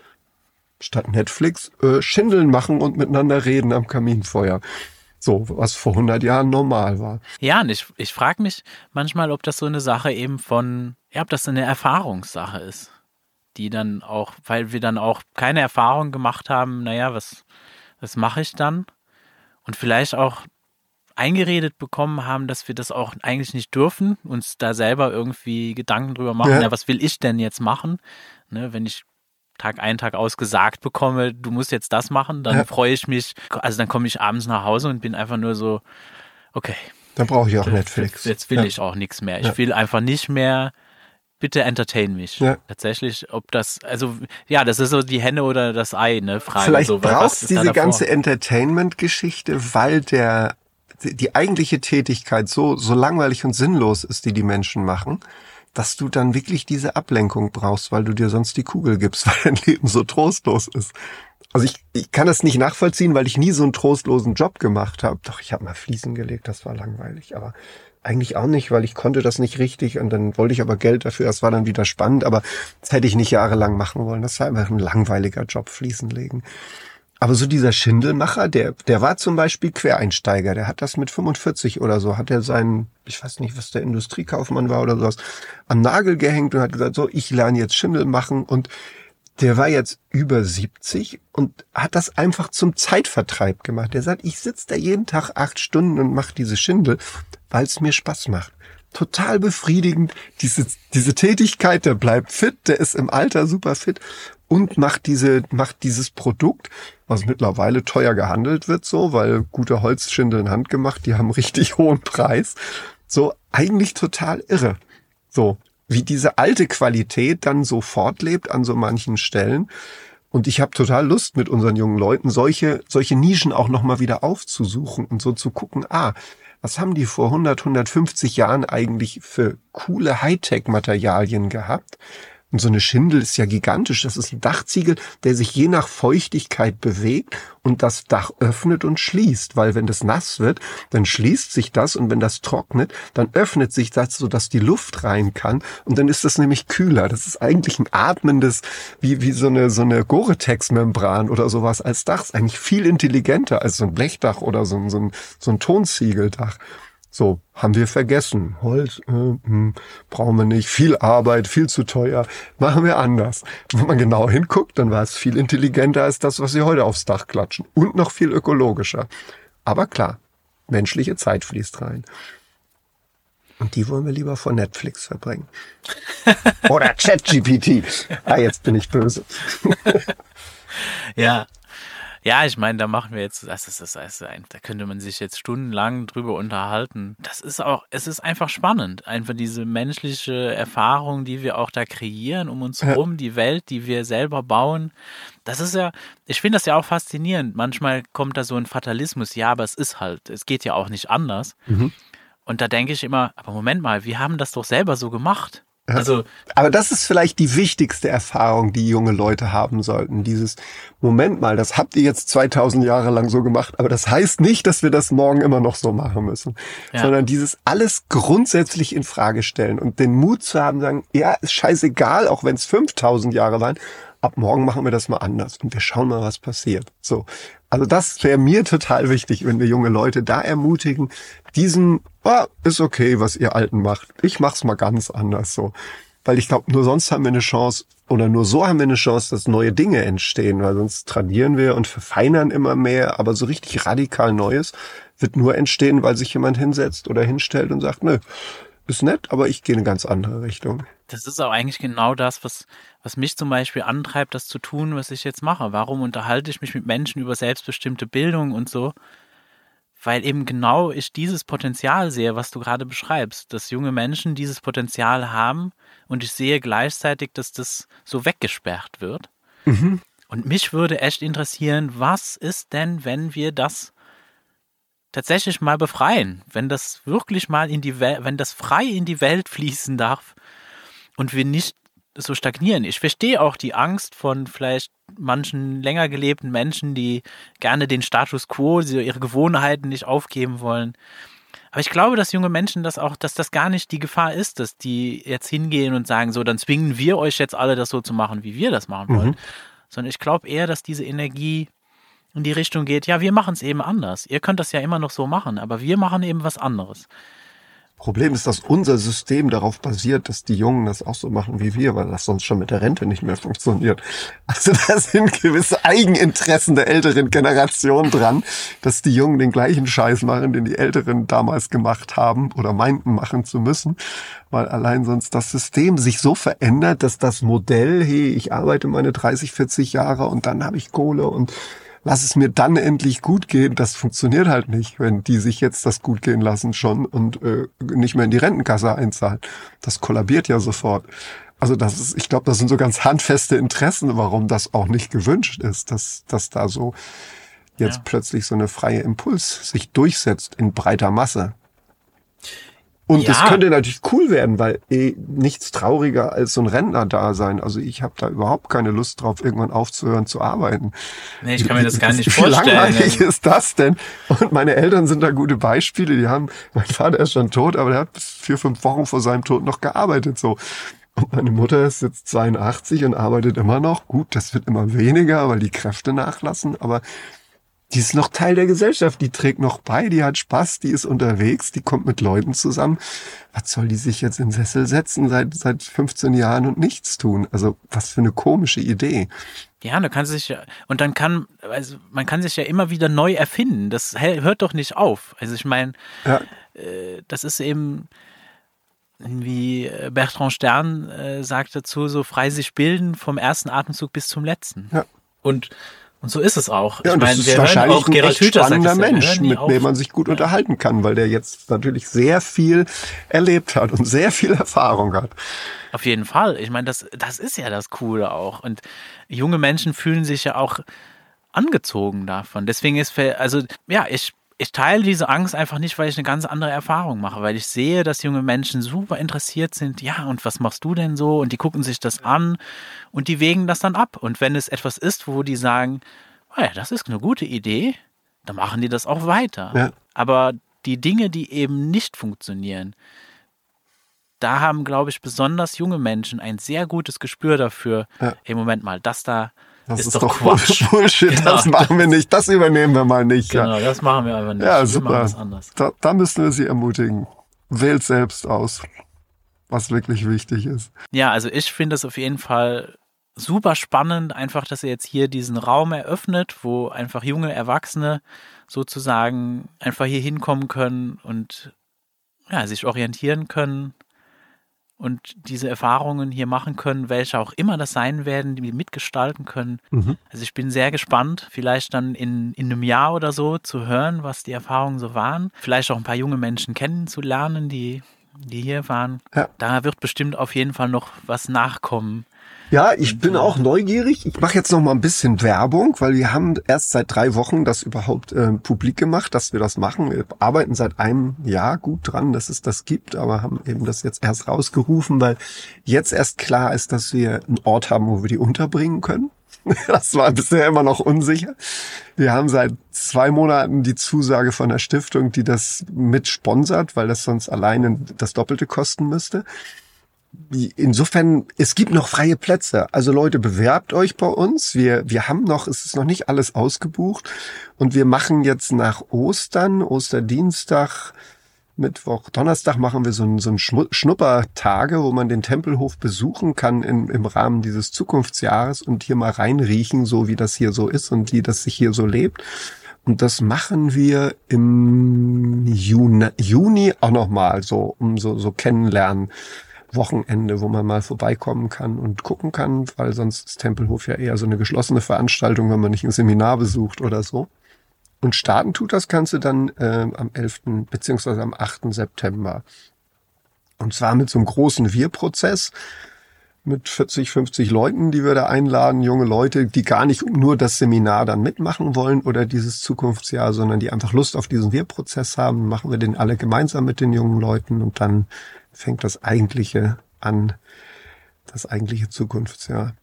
statt Netflix, äh, Schindeln machen und miteinander reden am Kaminfeuer. So, was vor 100 Jahren normal war. Ja, und ich, ich frage mich manchmal, ob das so eine Sache eben von, ja, ob das eine Erfahrungssache ist. Die dann auch, weil wir dann auch keine Erfahrung gemacht haben, naja, was, was mache ich dann? Und vielleicht auch eingeredet bekommen haben, dass wir das auch eigentlich nicht dürfen, uns da selber irgendwie Gedanken drüber machen, ja, ja was will ich denn jetzt machen? Ne, wenn ich Tag ein, Tag aus gesagt bekomme, du musst jetzt das machen, dann ja. freue ich mich. Also dann komme ich abends nach Hause und bin einfach nur so, okay. Dann brauche ich auch Netflix. Jetzt will ja. ich auch nichts mehr. Ich ja. will einfach nicht mehr, bitte entertain mich. Ja. Tatsächlich, ob das, also ja, das ist so die Henne oder das Ei, ne? Frage. Vielleicht so, brauchst diese ganze Entertainment-Geschichte, weil der die eigentliche Tätigkeit so, so langweilig und sinnlos ist, die die Menschen machen, dass du dann wirklich diese Ablenkung brauchst, weil du dir sonst die Kugel gibst, weil dein Leben so trostlos ist. Also ich, ich kann das nicht nachvollziehen, weil ich nie so einen trostlosen Job gemacht habe. Doch, ich habe mal Fliesen gelegt, das war langweilig, aber eigentlich auch nicht, weil ich konnte das nicht richtig und dann wollte ich aber Geld dafür, das war dann wieder spannend, aber das hätte ich nicht jahrelang machen wollen. Das war einfach ein langweiliger Job, Fliesen legen. Aber so dieser Schindelmacher, der, der war zum Beispiel Quereinsteiger. Der hat das mit 45 oder so, hat er seinen, ich weiß nicht, was der Industriekaufmann war oder sowas, am Nagel gehängt und hat gesagt, so, ich lerne jetzt Schindel machen und der war jetzt über 70 und hat das einfach zum Zeitvertreib gemacht. Der sagt, ich sitze da jeden Tag acht Stunden und mache diese Schindel, weil es mir Spaß macht. Total befriedigend. Diese, diese Tätigkeit, der bleibt fit, der ist im Alter super fit und macht diese, macht dieses Produkt, was mittlerweile teuer gehandelt wird, so, weil gute Holzschindeln handgemacht, die haben richtig hohen Preis. So, eigentlich total irre. So, wie diese alte Qualität dann so fortlebt an so manchen Stellen. Und ich habe total Lust mit unseren jungen Leuten solche solche Nischen auch noch mal wieder aufzusuchen und so zu gucken, ah, was haben die vor 100, 150 Jahren eigentlich für coole Hightech Materialien gehabt? Und so eine Schindel ist ja gigantisch. Das ist ein Dachziegel, der sich je nach Feuchtigkeit bewegt und das Dach öffnet und schließt. Weil wenn das nass wird, dann schließt sich das und wenn das trocknet, dann öffnet sich das, sodass die Luft rein kann und dann ist das nämlich kühler. Das ist eigentlich ein atmendes, wie, wie so eine, so eine Gore-Tex-Membran oder sowas als Dach. Ist eigentlich viel intelligenter als so ein Blechdach oder so ein, so ein, so ein Tonziegeldach. So, haben wir vergessen. Holz äh, mh, hm, brauchen wir nicht. Viel Arbeit, viel zu teuer. Machen wir anders. Wenn man genau hinguckt, dann war es viel intelligenter als das, was sie heute aufs Dach klatschen. Und noch viel ökologischer. Aber klar, menschliche Zeit fließt rein. Und die wollen wir lieber vor Netflix verbringen. Oder ChatGPT. Ah, jetzt bin ich böse. ja, ja, ich meine, da machen wir jetzt, das ist, das ist, da könnte man sich jetzt stundenlang drüber unterhalten. Das ist auch, es ist einfach spannend. Einfach diese menschliche Erfahrung, die wir auch da kreieren um uns herum, die Welt, die wir selber bauen. Das ist ja, ich finde das ja auch faszinierend. Manchmal kommt da so ein Fatalismus, ja, aber es ist halt, es geht ja auch nicht anders. Mhm. Und da denke ich immer, aber Moment mal, wir haben das doch selber so gemacht. Also, aber das ist vielleicht die wichtigste Erfahrung, die junge Leute haben sollten. Dieses Moment mal, das habt ihr jetzt 2000 Jahre lang so gemacht, aber das heißt nicht, dass wir das morgen immer noch so machen müssen, ja. sondern dieses alles grundsätzlich in Frage stellen und den Mut zu haben, sagen, ja, ist scheißegal, auch wenn es 5000 Jahre waren, ab morgen machen wir das mal anders und wir schauen mal, was passiert. So. Also das wäre mir total wichtig, wenn wir junge Leute da ermutigen, diesen, ah, ist okay, was ihr Alten macht. Ich mach's mal ganz anders so. Weil ich glaube, nur sonst haben wir eine Chance, oder nur so haben wir eine Chance, dass neue Dinge entstehen, weil sonst tradieren wir und verfeinern immer mehr, aber so richtig radikal Neues wird nur entstehen, weil sich jemand hinsetzt oder hinstellt und sagt, nö, ist nett, aber ich gehe in eine ganz andere Richtung. Das ist auch eigentlich genau das, was, was mich zum Beispiel antreibt, das zu tun, was ich jetzt mache. Warum unterhalte ich mich mit Menschen über selbstbestimmte Bildung und so? Weil eben genau ich dieses Potenzial sehe, was du gerade beschreibst, dass junge Menschen dieses Potenzial haben und ich sehe gleichzeitig, dass das so weggesperrt wird. Mhm. Und mich würde echt interessieren, was ist denn, wenn wir das tatsächlich mal befreien, wenn das wirklich mal in die Welt, wenn das frei in die Welt fließen darf und wir nicht so stagnieren. Ich verstehe auch die Angst von vielleicht manchen länger gelebten Menschen, die gerne den Status quo, ihre Gewohnheiten nicht aufgeben wollen. Aber ich glaube, dass junge Menschen das auch, dass das gar nicht die Gefahr ist, dass die jetzt hingehen und sagen, so, dann zwingen wir euch jetzt alle, das so zu machen, wie wir das machen wollen. Mhm. Sondern ich glaube eher, dass diese Energie in die Richtung geht, ja, wir machen es eben anders. Ihr könnt das ja immer noch so machen, aber wir machen eben was anderes. Problem ist, dass unser System darauf basiert, dass die Jungen das auch so machen wie wir, weil das sonst schon mit der Rente nicht mehr funktioniert. Also da sind gewisse Eigeninteressen der älteren Generation dran, dass die Jungen den gleichen Scheiß machen, den die Älteren damals gemacht haben oder meinten machen zu müssen, weil allein sonst das System sich so verändert, dass das Modell, hey, ich arbeite meine 30, 40 Jahre und dann habe ich Kohle und lass es mir dann endlich gut gehen. Das funktioniert halt nicht, wenn die sich jetzt das gut gehen lassen schon und äh, nicht mehr in die Rentenkasse einzahlen. Das kollabiert ja sofort. Also das ist, ich glaube, das sind so ganz handfeste Interessen, warum das auch nicht gewünscht ist, dass, dass da so jetzt ja. plötzlich so eine freie Impuls sich durchsetzt in breiter Masse. Und ja. das könnte natürlich cool werden, weil eh nichts trauriger als so ein Rentner da sein. Also ich habe da überhaupt keine Lust drauf, irgendwann aufzuhören zu arbeiten. Nee, ich kann mir das gar nicht vorstellen. Wie langweilig ist das denn? Und meine Eltern sind da gute Beispiele. Die haben, mein Vater ist schon tot, aber der hat bis vier, fünf Wochen vor seinem Tod noch gearbeitet, so. Und meine Mutter ist jetzt 82 und arbeitet immer noch. Gut, das wird immer weniger, weil die Kräfte nachlassen, aber die ist noch Teil der Gesellschaft, die trägt noch bei, die hat Spaß, die ist unterwegs, die kommt mit Leuten zusammen. Was soll die sich jetzt in Sessel setzen seit, seit 15 Jahren und nichts tun? Also was für eine komische Idee. Ja, du kannst sich ja, und dann kann, also man kann sich ja immer wieder neu erfinden. Das hört doch nicht auf. Also ich meine, ja. äh, das ist eben, wie äh, Bertrand Stern äh, sagt dazu, so frei sich bilden vom ersten Atemzug bis zum letzten. Ja. Und und so ist es auch. Ja, ich meine, wir wahrscheinlich auch Gerald ein Hüther spannender Mensch, mit dem man sich gut ja. unterhalten kann, weil der jetzt natürlich sehr viel erlebt hat und sehr viel Erfahrung hat. Auf jeden Fall. Ich meine, das, das ist ja das Coole auch. Und junge Menschen fühlen sich ja auch angezogen davon. Deswegen ist, also ja, ich ich teile diese Angst einfach nicht, weil ich eine ganz andere Erfahrung mache, weil ich sehe, dass junge Menschen super interessiert sind. Ja, und was machst du denn so? Und die gucken sich das an und die wägen das dann ab. Und wenn es etwas ist, wo die sagen, oh ja, das ist eine gute Idee, dann machen die das auch weiter. Ja. Aber die Dinge, die eben nicht funktionieren, da haben, glaube ich, besonders junge Menschen ein sehr gutes Gespür dafür. Ja. Im Moment mal, das da das ist, ist doch, doch Bullshit. Genau. Das machen wir nicht. Das übernehmen wir mal nicht. Genau, ja. das machen wir aber nicht. Ja, wir super. Da, da müssen wir Sie ermutigen. Wählt selbst aus, was wirklich wichtig ist. Ja, also ich finde es auf jeden Fall super spannend, einfach, dass ihr jetzt hier diesen Raum eröffnet, wo einfach junge Erwachsene sozusagen einfach hier hinkommen können und ja, sich orientieren können und diese Erfahrungen hier machen können, welche auch immer das sein werden, die mitgestalten können. Mhm. Also ich bin sehr gespannt, vielleicht dann in, in einem Jahr oder so zu hören, was die Erfahrungen so waren. Vielleicht auch ein paar junge Menschen kennenzulernen, die, die hier waren. Ja. Da wird bestimmt auf jeden Fall noch was nachkommen. Ja, ich bin auch neugierig. Ich mache jetzt noch mal ein bisschen Werbung, weil wir haben erst seit drei Wochen das überhaupt äh, publik gemacht, dass wir das machen. Wir arbeiten seit einem Jahr gut dran, dass es das gibt, aber haben eben das jetzt erst rausgerufen, weil jetzt erst klar ist, dass wir einen Ort haben, wo wir die unterbringen können. Das war bisher immer noch unsicher. Wir haben seit zwei Monaten die Zusage von der Stiftung, die das mit sponsert, weil das sonst alleine das Doppelte kosten müsste insofern, es gibt noch freie Plätze. Also Leute, bewerbt euch bei uns. Wir, wir haben noch, es ist noch nicht alles ausgebucht. Und wir machen jetzt nach Ostern, Osterdienstag, Mittwoch, Donnerstag machen wir so ein, so ein Schnuppertage, wo man den Tempelhof besuchen kann in, im Rahmen dieses Zukunftsjahres und hier mal reinriechen, so wie das hier so ist und wie das sich hier so lebt. Und das machen wir im Juni, Juni auch nochmal so, um so, so kennenlernen Wochenende, wo man mal vorbeikommen kann und gucken kann, weil sonst ist Tempelhof ja eher so eine geschlossene Veranstaltung, wenn man nicht ein Seminar besucht oder so. Und starten tut das Ganze dann äh, am 11. beziehungsweise am 8. September. Und zwar mit so einem großen Wir-Prozess mit 40, 50 Leuten, die wir da einladen, junge Leute, die gar nicht nur das Seminar dann mitmachen wollen oder dieses Zukunftsjahr, sondern die einfach Lust auf diesen Wir-Prozess haben, machen wir den alle gemeinsam mit den jungen Leuten und dann fängt das eigentliche an, das eigentliche Zukunftsjahr.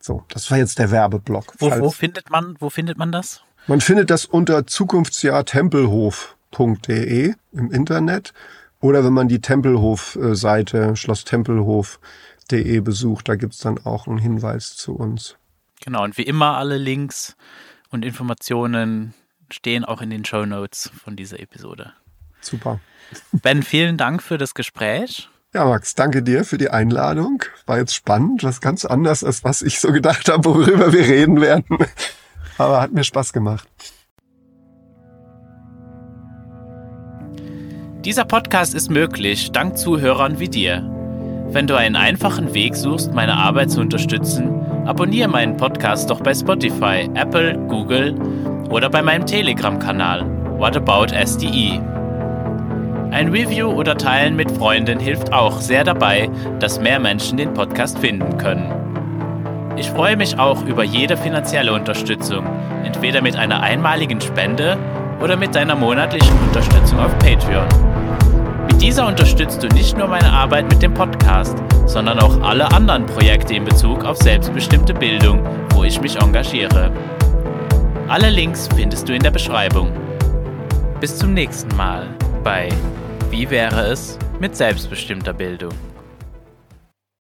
So, das war jetzt der Werbeblock. Wo, wo findet man, wo findet man das? Man findet das unter zukunftsjahrtempelhof.de im Internet oder wenn man die Tempelhof-Seite schlosstempelhof.de besucht, da gibt's dann auch einen Hinweis zu uns. Genau, und wie immer alle Links und Informationen stehen auch in den Show Notes von dieser Episode. Super. Ben, vielen Dank für das Gespräch. Ja, Max, danke dir für die Einladung. War jetzt spannend, was ganz anders als was ich so gedacht habe, worüber wir reden werden. Aber hat mir Spaß gemacht. Dieser Podcast ist möglich dank Zuhörern wie dir. Wenn du einen einfachen Weg suchst, meine Arbeit zu unterstützen, abonniere meinen Podcast doch bei Spotify, Apple, Google oder bei meinem Telegram-Kanal What About SDE. Ein Review oder Teilen mit Freunden hilft auch sehr dabei, dass mehr Menschen den Podcast finden können. Ich freue mich auch über jede finanzielle Unterstützung, entweder mit einer einmaligen Spende oder mit deiner monatlichen Unterstützung auf Patreon. Mit dieser unterstützt du nicht nur meine Arbeit mit dem Podcast, sondern auch alle anderen Projekte in Bezug auf selbstbestimmte Bildung, wo ich mich engagiere. Alle Links findest du in der Beschreibung. Bis zum nächsten Mal bei wie wäre es mit selbstbestimmter Bildung?